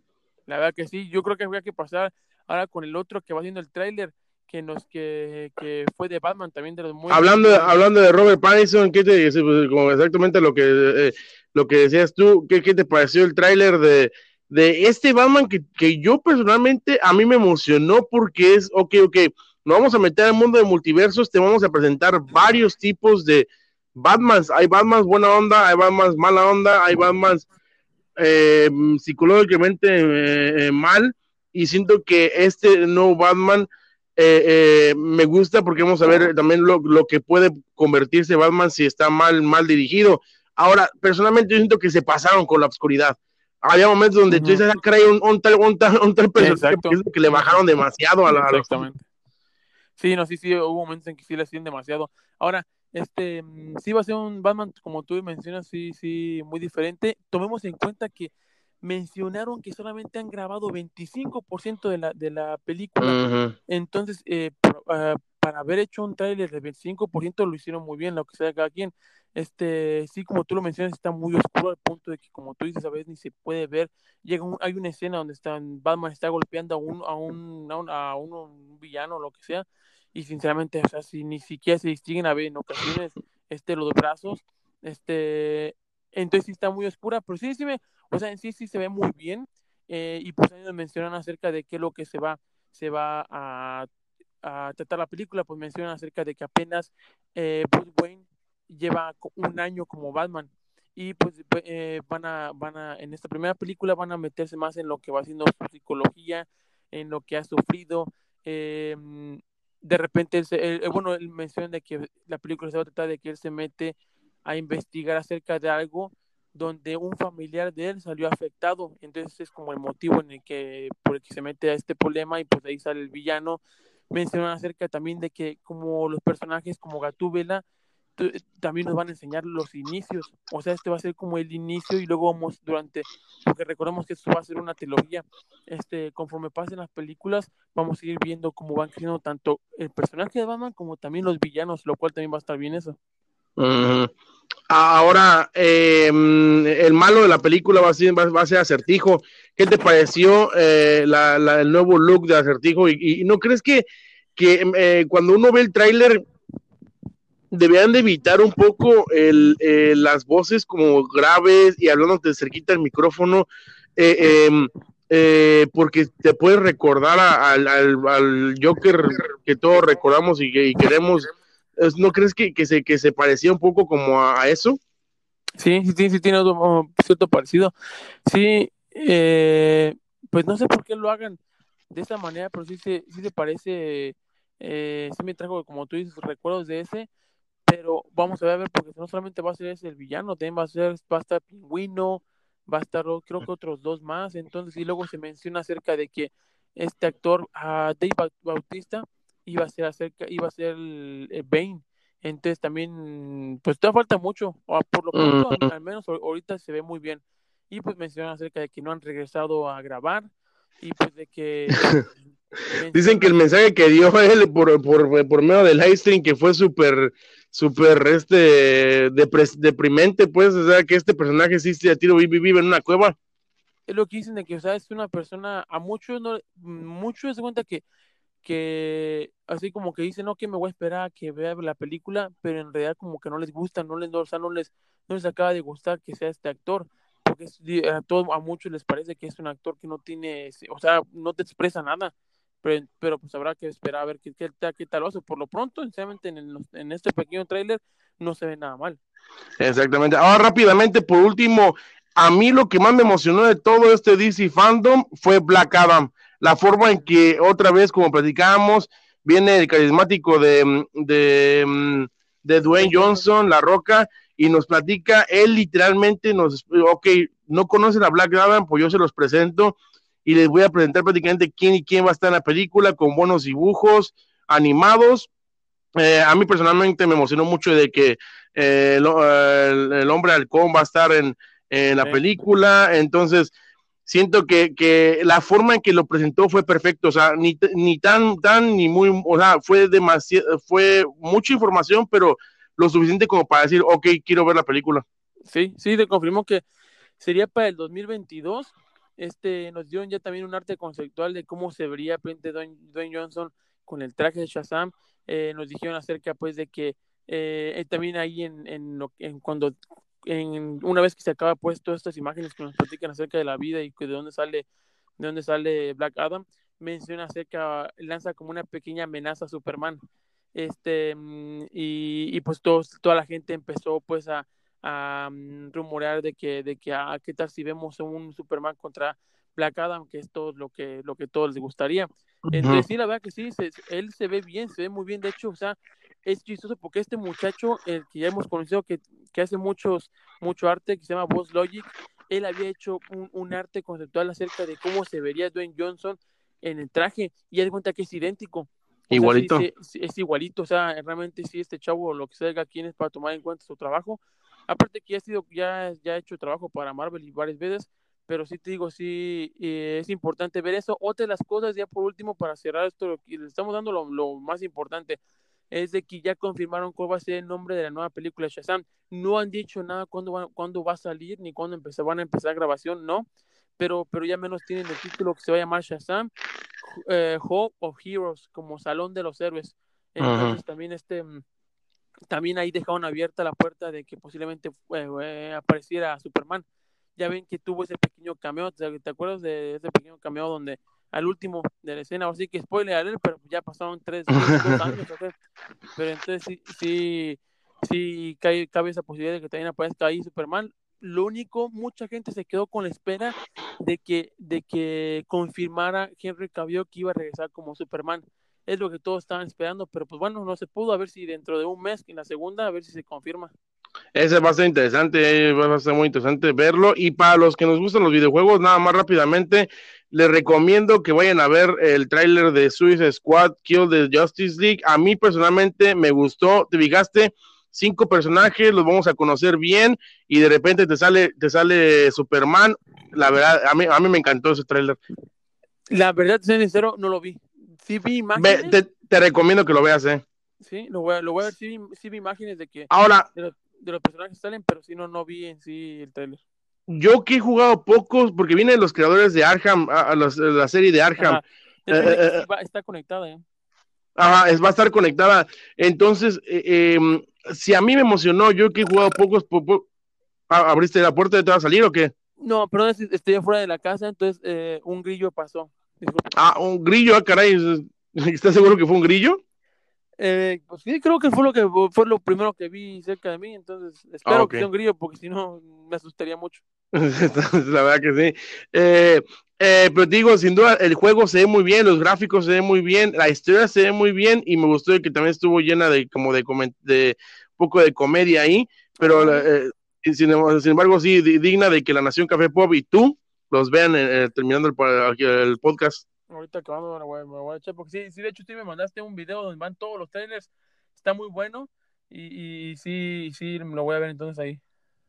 S2: La verdad que sí, yo creo que habría que pasar ahora con el otro que va haciendo el tráiler, que nos que, que, fue de Batman también de los
S1: muy hablando de, hablando de Robert Pattinson ¿qué te pues, como exactamente lo que eh, lo que decías tú ¿qué, qué te pareció el tráiler de, de este Batman que, que, yo personalmente a mí me emocionó porque es ok ok nos vamos a meter al mundo de multiversos te vamos a presentar varios tipos de, Batman, hay Batman buena onda, hay Batman mala onda, hay Batman eh, psicológicamente eh, eh, mal y siento que este nuevo Batman me gusta porque vamos a ver también lo, que puede convertirse Batman si está mal, mal dirigido. Ahora, personalmente yo siento que se pasaron con la oscuridad. Había momentos donde tú dices, ah, un, un, tal, un, tal, un tal personaje que le bajaron demasiado a la...
S2: Exactamente. Sí, no, sí, sí, hubo momentos en que sí le hacían demasiado. Ahora, este, mm, sí va a ser un Batman, como tú mencionas, sí, sí, muy diferente. Tomemos en cuenta que mencionaron que solamente han grabado 25% de la, de la película. Entonces, eh, ah, para haber hecho un tráiler de 25% lo hicieron muy bien, lo que sea cada quien. Este, sí, como tú lo mencionas, está muy oscuro al punto de que, como tú dices, a veces ni se puede ver. Llega hay una escena donde están, Batman está golpeando a un, a un, a un, a un villano o lo que sea, y sinceramente, o sea, si ni siquiera se distinguen a ver en ocasiones este, los brazos, este, entonces sí está muy oscura, pero sí, sí, me, o sea, en sí sí se ve muy bien, eh, y pues ahí nos mencionan acerca de qué es lo que se va, se va a, a tratar la película, pues mencionan acerca de que apenas eh, Bruce Wayne lleva un año como Batman, y pues eh, van a van a en esta primera película van a meterse más en lo que va haciendo su psicología en lo que ha sufrido eh, de repente, bueno, él menciona de que la película se va a tratar de que él se mete a investigar acerca de algo donde un familiar de él salió afectado, entonces es como el motivo en el que, por el que se mete a este problema y pues ahí sale el villano. Menciona acerca también de que como los personajes como Gatúbela también nos van a enseñar los inicios. O sea, este va a ser como el inicio y luego vamos durante, porque recordemos que esto va a ser una trilogía. Este, conforme pasen las películas, vamos a ir viendo cómo van creciendo tanto el personaje de Batman como también los villanos, lo cual también va a estar bien eso.
S1: Ahora, em, el malo de la película va a ser, va, a ser Acertijo. ¿Qué te pareció eh, el nuevo look de Acertijo? ¿Y, no crees que, que eh, cuando uno ve el tráiler debían de evitar un poco el, las voces como graves y hablando de cerquita el micrófono. Eh, em, eh, porque te puedes recordar al, al, Joker que todos recordamos y, que, queremos. ¿No crees que, que, se, que se parecía un poco como a, eso?
S2: Sí, sí, sí, tiene un cierto parecido. Sí, eh, pues no sé por qué lo hagan de esa manera, pero sí se, sí se parece, eh, sí me trajo, como tú dices, recuerdos de ese, pero vamos a ver, porque no solamente va a ser ese el villano, también va a ser, va a estar Pingüino, va a estar creo que otros dos más, entonces y luego se menciona acerca de que este actor, uh, Dave Bautista, iba a ser acerca, iba a ser el, Bane, entonces también, pues todavía falta mucho, o por lo pronto, al, menos ahorita se ve muy bien, y pues menciona acerca de que no han regresado a grabar, y pues de que...
S1: Dicen que el mensaje que dio él por, por, por medio del live stream que fue súper súper este deprimente, pues, o sea, que este personaje sí se tiro vive, vive en una cueva.
S2: Es lo que dicen de que, o sea, es una persona, a muchos no, muchos se cuenta que, que así como que dicen, no, que me voy a esperar a que vea la película, pero en realidad como que no les gusta, no les, o sea, no les, no les acaba de gustar que sea este actor, porque a, todos, a muchos les parece que es un actor que no tiene, o sea, no te expresa nada pero, pues habrá que esperar a ver qué, qué, qué tal hace. Por lo pronto, sinceramente, en, en este pequeño tráiler no se ve nada mal.
S1: Exactamente. Ahora rápidamente, por último, a mí lo que más me emocionó de todo este DC fandom fue Black Adam. La forma en que otra vez, como platicábamos, viene el carismático de, de, de Dwayne Johnson, La Roca, y nos platica, él literalmente nos, ok, no conocen a Black Adam, pues yo se los presento y les voy a presentar prácticamente quién y quién va a estar en la película con buenos dibujos animados. Eh, a mí personalmente me emocionó mucho de que eh, el, hombre halcón va a estar en, la película, entonces siento que, la forma en que lo presentó fue perfecto, o sea, ni, ni tan, tan, ni muy, o sea, fue demasiado, fue mucha información, pero lo suficiente como para decir, ok, quiero ver la película.
S2: Sí, sí, te confirmo que sería para el 2022 este, nos dieron ya también un arte conceptual de cómo se vería Dwayne, Dwayne Johnson con el traje de Shazam. Eh, nos dijeron acerca pues de que eh, también ahí en, en, en cuando en, una vez que se acaba pues todas estas imágenes que nos platican acerca de la vida y de dónde sale de dónde sale Black Adam menciona acerca lanza como una pequeña amenaza a Superman. Este mm, y, y pues todos, toda la gente empezó pues a, a mm, rumorear de que, de que, ah, ¿qué tal si vemos un Superman contra Black Adam, que es todo lo que, lo que todos les gustaría? Entonces, sí, la verdad que sí, él se ve bien, se ve muy bien, de hecho, o sea, es chistoso porque este muchacho, el que ya hemos conocido, que, que hace muchos, mucho arte, que se llama Boss Logic, él había hecho un, un, arte conceptual acerca de cómo se vería Dwayne Johnson en el traje, y de cuenta que es idéntico.
S1: igualito.
S2: es igualito, o sea, realmente sí, este chavo, lo que se aquí es para tomar en cuenta su trabajo, Aparte que ya, ha sido, ya, ya he hecho trabajo para Marvel y varias veces, pero sí te digo, sí eh, es importante ver eso. Otra de las cosas, ya por último, para cerrar esto, le estamos dando lo, más importante, es de que ya confirmaron cuál va a ser el nombre de la nueva película Shazam. No han dicho nada cuándo va, cuándo va a salir, ni cuándo van a empezar grabación, no. Pero, pero ya menos tienen el título que se va a llamar Shazam, eh, Hope of Heroes, como Salón de los Héroes. Entonces también este mm, también ahí dejaron abierta la puerta de que posiblemente eh, apareciera Superman. Ya ven que tuvo ese pequeño cameo, ¿te, acuerdas de ese pequeño cameo donde al último de la escena, así que spoiler a él, pero ya pasaron tres, dos años, pero entonces sí, sí, sí cabe, cabe esa posibilidad de que también aparezca ahí Superman. Lo único, mucha gente se quedó con la espera de que, de que confirmara Henry Cavill que iba a regresar como Superman es lo que todos estaban esperando, pero pues bueno, no se pudo, a ver si dentro de un mes, en la segunda, a ver si se confirma.
S1: Ese va a ser interesante, va a ser muy interesante verlo. Y para los que nos gustan los videojuegos, nada más rápidamente, les recomiendo que vayan a ver el tráiler de Suicide Squad Kill the Justice League. A mí personalmente me gustó, te fijaste, cinco personajes, los vamos a conocer bien y de repente te sale, te sale Superman. La verdad, a mí, a mí me encantó ese tráiler.
S2: La verdad, sincero, no lo vi sí vi imágenes.
S1: te, recomiendo que lo veas, eh.
S2: Sí, lo voy a, lo voy a ver, sí, vi imágenes de que
S1: Ahora,
S2: de, los personajes salen, pero sí no, no vi en sí el trailer.
S1: Yo que he jugado pocos, porque vienen los creadores de Arkham, a, la serie de Arkham.
S2: Eh, eh, está conectada, ¿eh?
S1: Ajá, es, va a estar conectada. Entonces, em, si a mí me emocionó, yo que he jugado pocos, ¿abriste la puerta y te va a salir o qué?
S2: No, pero estoy fuera de la casa, entonces eh, un grillo pasó.
S1: Ah, un grillo, ah, caray. ¿Estás seguro que fue un grillo?
S2: Eh, pues sí, creo que fue lo que fue lo primero que vi cerca de mí, entonces espero ah, que sea un grillo, porque si no me asustaría mucho.
S1: la verdad que sí. Eh, eh, pero digo, sin duda, el juego se ve muy bien, los gráficos se ven muy bien, la historia se ve muy bien y me gustó que también estuvo llena de como de, de poco de comedia ahí, pero eh, sin, embargo sí, digna de que la Nación Café Pop y tú los vean terminando el, podcast.
S2: Ahorita acabando, me voy, a echar, porque sí, sí, de hecho sí me mandaste un video donde van todos los trailers, está muy bueno y, y sí, sí, lo voy a ver entonces ahí.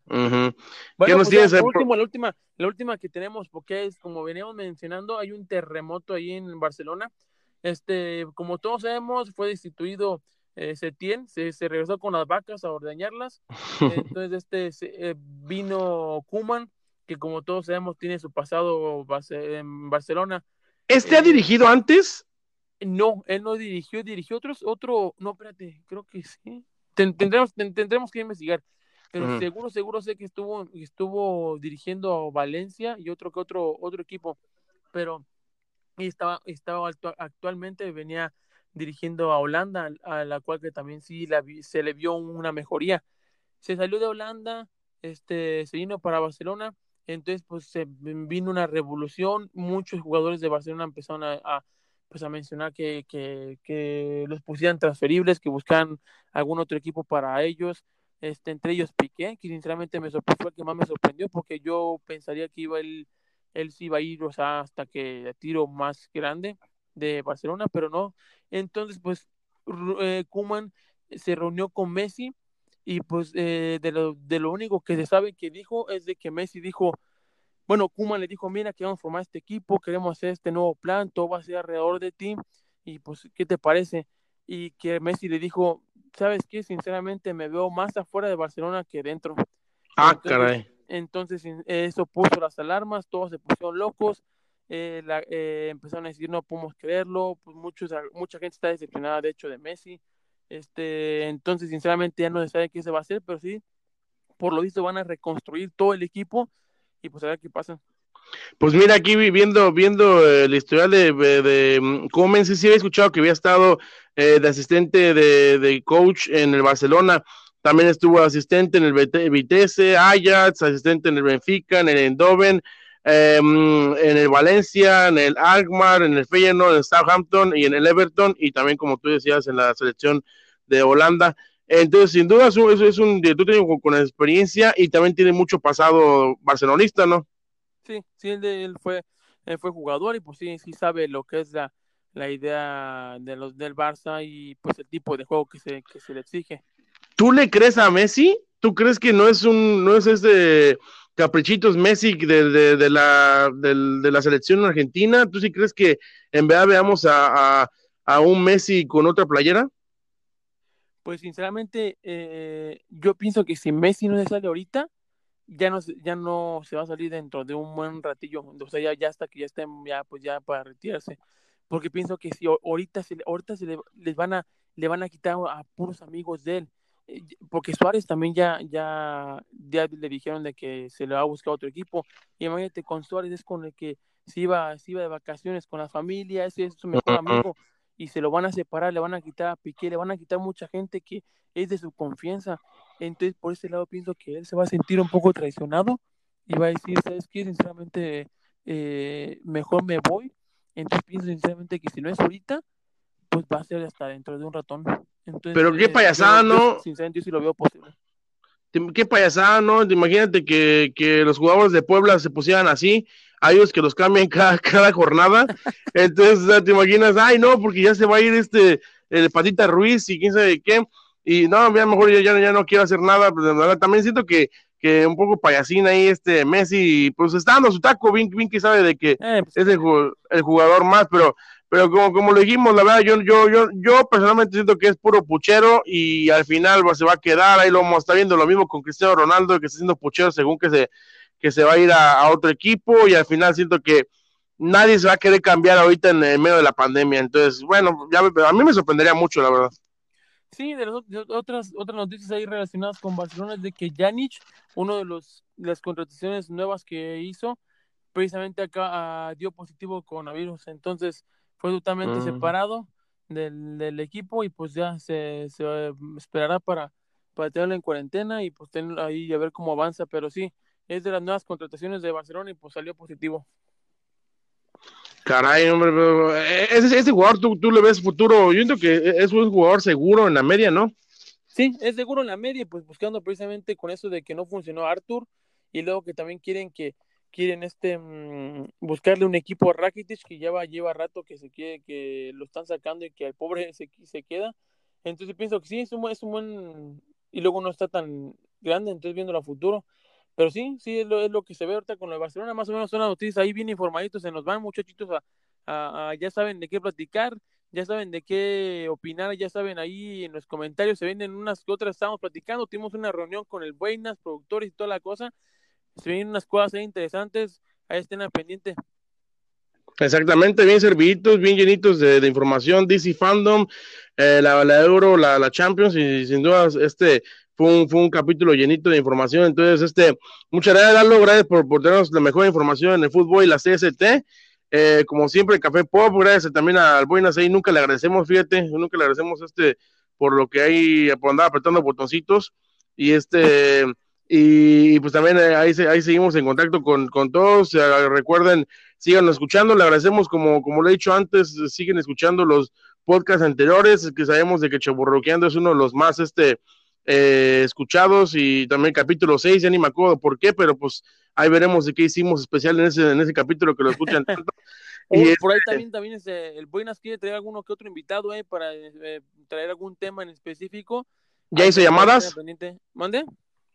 S1: Bueno, pues
S2: la, última, la, última, la última que tenemos, porque es como veníamos mencionando, hay un terremoto ahí en Barcelona. Este, como todos sabemos, fue destituido eh, Setién, se, regresó con las vacas a ordeñarlas. Entonces, este eh, vino Kuman, que como todos sabemos, tiene su pasado en Barcelona.
S1: ¿Este ha dirigido antes?
S2: No, él no dirigió, dirigió otros, otro, no, espérate, creo que sí. Tendremos, tendremos que investigar pero seguro, seguro sé que estuvo, estuvo dirigiendo Valencia y otro que otro, otro equipo, pero estaba, estaba actualmente venía dirigiendo a Holanda, a la cual que también sí se le vio una mejoría. Se salió de Holanda, este, se vino para Barcelona, entonces pues se vino una revolución, muchos jugadores de Barcelona empezaron a, pues a mencionar que, que, que, los pusieran transferibles, que buscaran algún otro equipo para ellos, este, entre ellos Piqué, que sinceramente me sorprendió, que más me sorprendió, porque yo pensaría que iba él, él sí iba a ir, hasta que tiro más grande de Barcelona, pero no. Entonces, pues, eh, Kuman se reunió con Messi y pues eh, de, lo, de lo único que se sabe que dijo es de que Messi dijo, bueno, Kuman le dijo, mira que vamos a formar este equipo, queremos hacer este nuevo plan, todo va a ser alrededor de ti, y pues, ¿qué te parece? Y que Messi le dijo, ¿sabes qué? Sinceramente me veo más afuera de Barcelona que dentro.
S1: Ah, entonces, caray.
S2: Entonces eso puso las alarmas, todos se pusieron locos, eh, eh, empezaron a decir no podemos creerlo, pues muchos, mucha gente está decepcionada de hecho de Messi. Este, entonces sinceramente ya no se sabe qué se va a hacer, pero sí, por lo visto van a reconstruir todo el equipo y pues a ver qué pasa.
S1: Pues mira, aquí viendo, viendo eh, la historia de, de, de mm, sí, había escuchado que había estado eh, de asistente de, coach en el Barcelona, también estuvo asistente en el Vitesse, Ajax, asistente en el Benfica, en el Endoven, em, en el Valencia, en el Alkmaar, en el Feyenoord, en el Southampton y en el Everton, y también, como tú decías, en la selección de Holanda. Entonces, sin duda, eso es un tú tienes con experiencia y también tiene mucho pasado barcelonista, ¿no?
S2: Sí, sí, él, fue, él fue jugador y pues sí, sí sabe lo que es la, la idea de los del Barça y pues el tipo de juego que se, que se le exige.
S1: ¿Tú le crees a Messi? ¿Tú crees que no es un, no es ese caprichitos Messi de, de, la, de, la selección argentina? ¿Tú sí crees que en verdad veamos a, a, un Messi con otra playera?
S2: Pues sinceramente, eh, yo pienso que si Messi no se sale ahorita, ya no, ya no se va a salir dentro de un buen ratillo, o sea, ya, ya hasta que ya estén ya, pues ya para retirarse. Porque pienso que si ahorita se, ahorita se le, les van a, le van a quitar a puros amigos de él, eh, porque Suárez también ya, ya, ya le dijeron de que se le va a buscar otro equipo, y imagínate, con Suárez es con el que se iba, se iba de vacaciones con la familia, ese es su mejor amigo, y se lo van a separar, le van a quitar a Piqué, le van a quitar mucha gente que es de su confianza, entonces por ese lado pienso que él se va a sentir un poco traicionado, y va a decir, ¿sabes qué? Sinceramente, eh, mejor me voy, entonces pienso sinceramente que si no es ahorita, pues va a ser hasta dentro de un ratón.
S1: Pero qué payasada, ¿no?
S2: Sinceramente yo sí lo veo posible.
S1: Qué payasada, ¿no? Imagínate que, que, los jugadores de Puebla se pusieran así, a ellos que los cambien cada, cada jornada. Entonces, te imaginas, ay, no, porque ya se va a ir este, el Patita Ruiz y quién sabe qué. Y no, ya mejor ya, ya, no quiero hacer nada. Pues, también siento que que un poco payasín ahí este Messi, pues está dando su taco, bien, bien que sabe de que eh, pues es el, jugador más, pero pero como, como lo dijimos, la verdad, yo, yo, yo, yo personalmente siento que es puro puchero y al final se va a quedar, ahí lo vamos a estar viendo lo mismo con Cristiano Ronaldo, que está siendo puchero según que se, que se va a ir a, otro equipo y al final siento que nadie se va a querer cambiar ahorita en, medio de la pandemia, entonces, bueno, ya, a mí me sorprendería mucho, la verdad.
S2: Sí, de las otras, otras noticias ahí relacionadas con Barcelona es de que Janic, uno de los las contrataciones nuevas que hizo, precisamente acá ah, dio positivo coronavirus. Entonces fue totalmente mm. separado del, del, equipo y pues ya se, se esperará para, para tenerlo en cuarentena y pues tenerlo ahí a ver cómo avanza. Pero sí, es de las nuevas contrataciones de Barcelona y pues salió positivo.
S1: Caray, hombre, eh, ese, ese jugador tú, tú, le ves futuro. Yo entiendo que es un jugador seguro en la media, ¿no?
S2: Sí, es seguro en la media, pues buscando precisamente con eso de que no funcionó Arthur y luego que también quieren que quieren este mm, buscarle un equipo a Rakitic que lleva lleva rato que se quiere que lo están sacando y que al pobre se, se queda. Entonces pienso que sí es un, es un buen y luego no está tan grande, entonces viendo a futuro. Pero sí, sí, es lo, es lo que se ve ahorita con lo de Barcelona, más o menos son las noticias ahí bien informaditos, se nos van muchachitos a, ya saben de qué platicar, ya saben de qué opinar, ya saben ahí en los comentarios, se vienen unas que otras, estamos platicando, tuvimos una reunión con el Buenas, productores y toda la cosa, se vienen unas cosas interesantes, ahí estén al pendiente.
S1: Exactamente, bien serviditos, bien llenitos de, información, DC Fandom, eh, la, la, Euro, la, la Champions y sin duda este fue un, fue un capítulo llenito de información. Entonces, este, muchas gracias, Lalo, gracias por, por tenernos la mejor información en el fútbol y la CST. Eh, como siempre, Café Pop, gracias también al Buenas ahí, nunca le agradecemos, fíjate, nunca le agradecemos este por lo que hay, por andar apretando botoncitos. Y este, y, pues también eh, ahí, ahí seguimos en contacto con, con todos. recuerden, sigan escuchando, le agradecemos, como, como lo he dicho antes, siguen escuchando los podcasts anteriores, que sabemos de que Chaburroqueando es uno de los más este eh, escuchados y también capítulo 6, ya ni me acuerdo por qué, pero pues ahí veremos de qué hicimos especial en ese, en ese capítulo que lo escuchan tanto.
S2: y por ahí este también, también este, el Buenas quiere traer alguno que otro invitado eh, para eh, traer algún tema en específico.
S1: ¿Ya hizo llamadas?
S2: ¿Mande?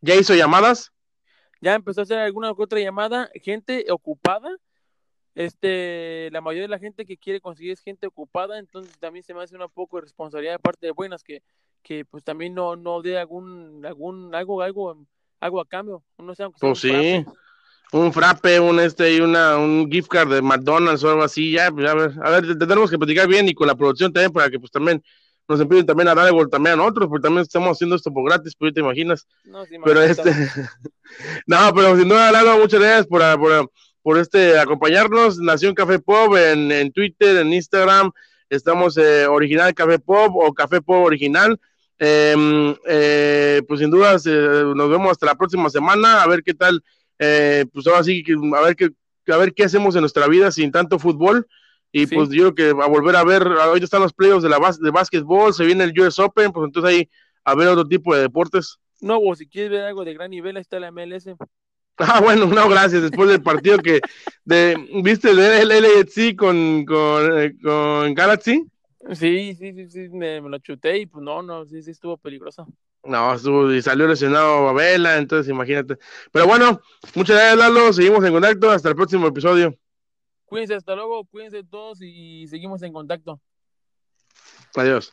S1: ¿Ya hizo llamadas?
S2: Ya empezó a hacer alguna otra llamada, gente ocupada. Este, la mayoría de la gente que quiere conseguir es gente ocupada, entonces también se me hace una poco de responsabilidad de parte de Buenas que que pues también no, no dé algún, algún, algo, algo, algo a cambio. No sé,
S1: pues sí. Un frappe, un este y una, un gift card de McDonald's o algo así, ya, pues, a ver, a ver, tenemos que platicar bien y con la producción también para que pues también nos empiecen también a dar algo también a nosotros, porque también estamos haciendo esto por gratis, pues te imaginas. No, pero este, no, pero sin duda, Lalo, muchas gracias por, por, por, este acompañarnos, Nación Café Pop en, en Twitter, en Instagram, estamos eh, Original Café Pop o Café Pop Original, Em, eh, pues sin dudas eh, nos vemos hasta la próxima semana, a ver qué tal, eh, pues ahora sí, a ver qué, a ver qué hacemos en nuestra vida sin tanto fútbol. Y pues yo creo que a volver a ver, hoy están los playoffs de la de básquetbol, se viene el US Open, pues entonces ahí a ver otro tipo de deportes.
S2: No, o si quieres ver algo de gran nivel, ahí está la MLS.
S1: Ah, bueno, no, gracias. Después del partido que de, viste el LAFC con, con, con Galaxy.
S2: Sí, sí, sí, sí, me, lo chuté y pues no, no, sí, sí estuvo peligroso.
S1: No, estuvo y salió lesionado Babela, entonces imagínate. Pero bueno, muchas gracias Lalo, seguimos en contacto, hasta el próximo episodio.
S2: Cuídense, hasta luego, cuídense todos y seguimos en contacto.
S1: Adiós.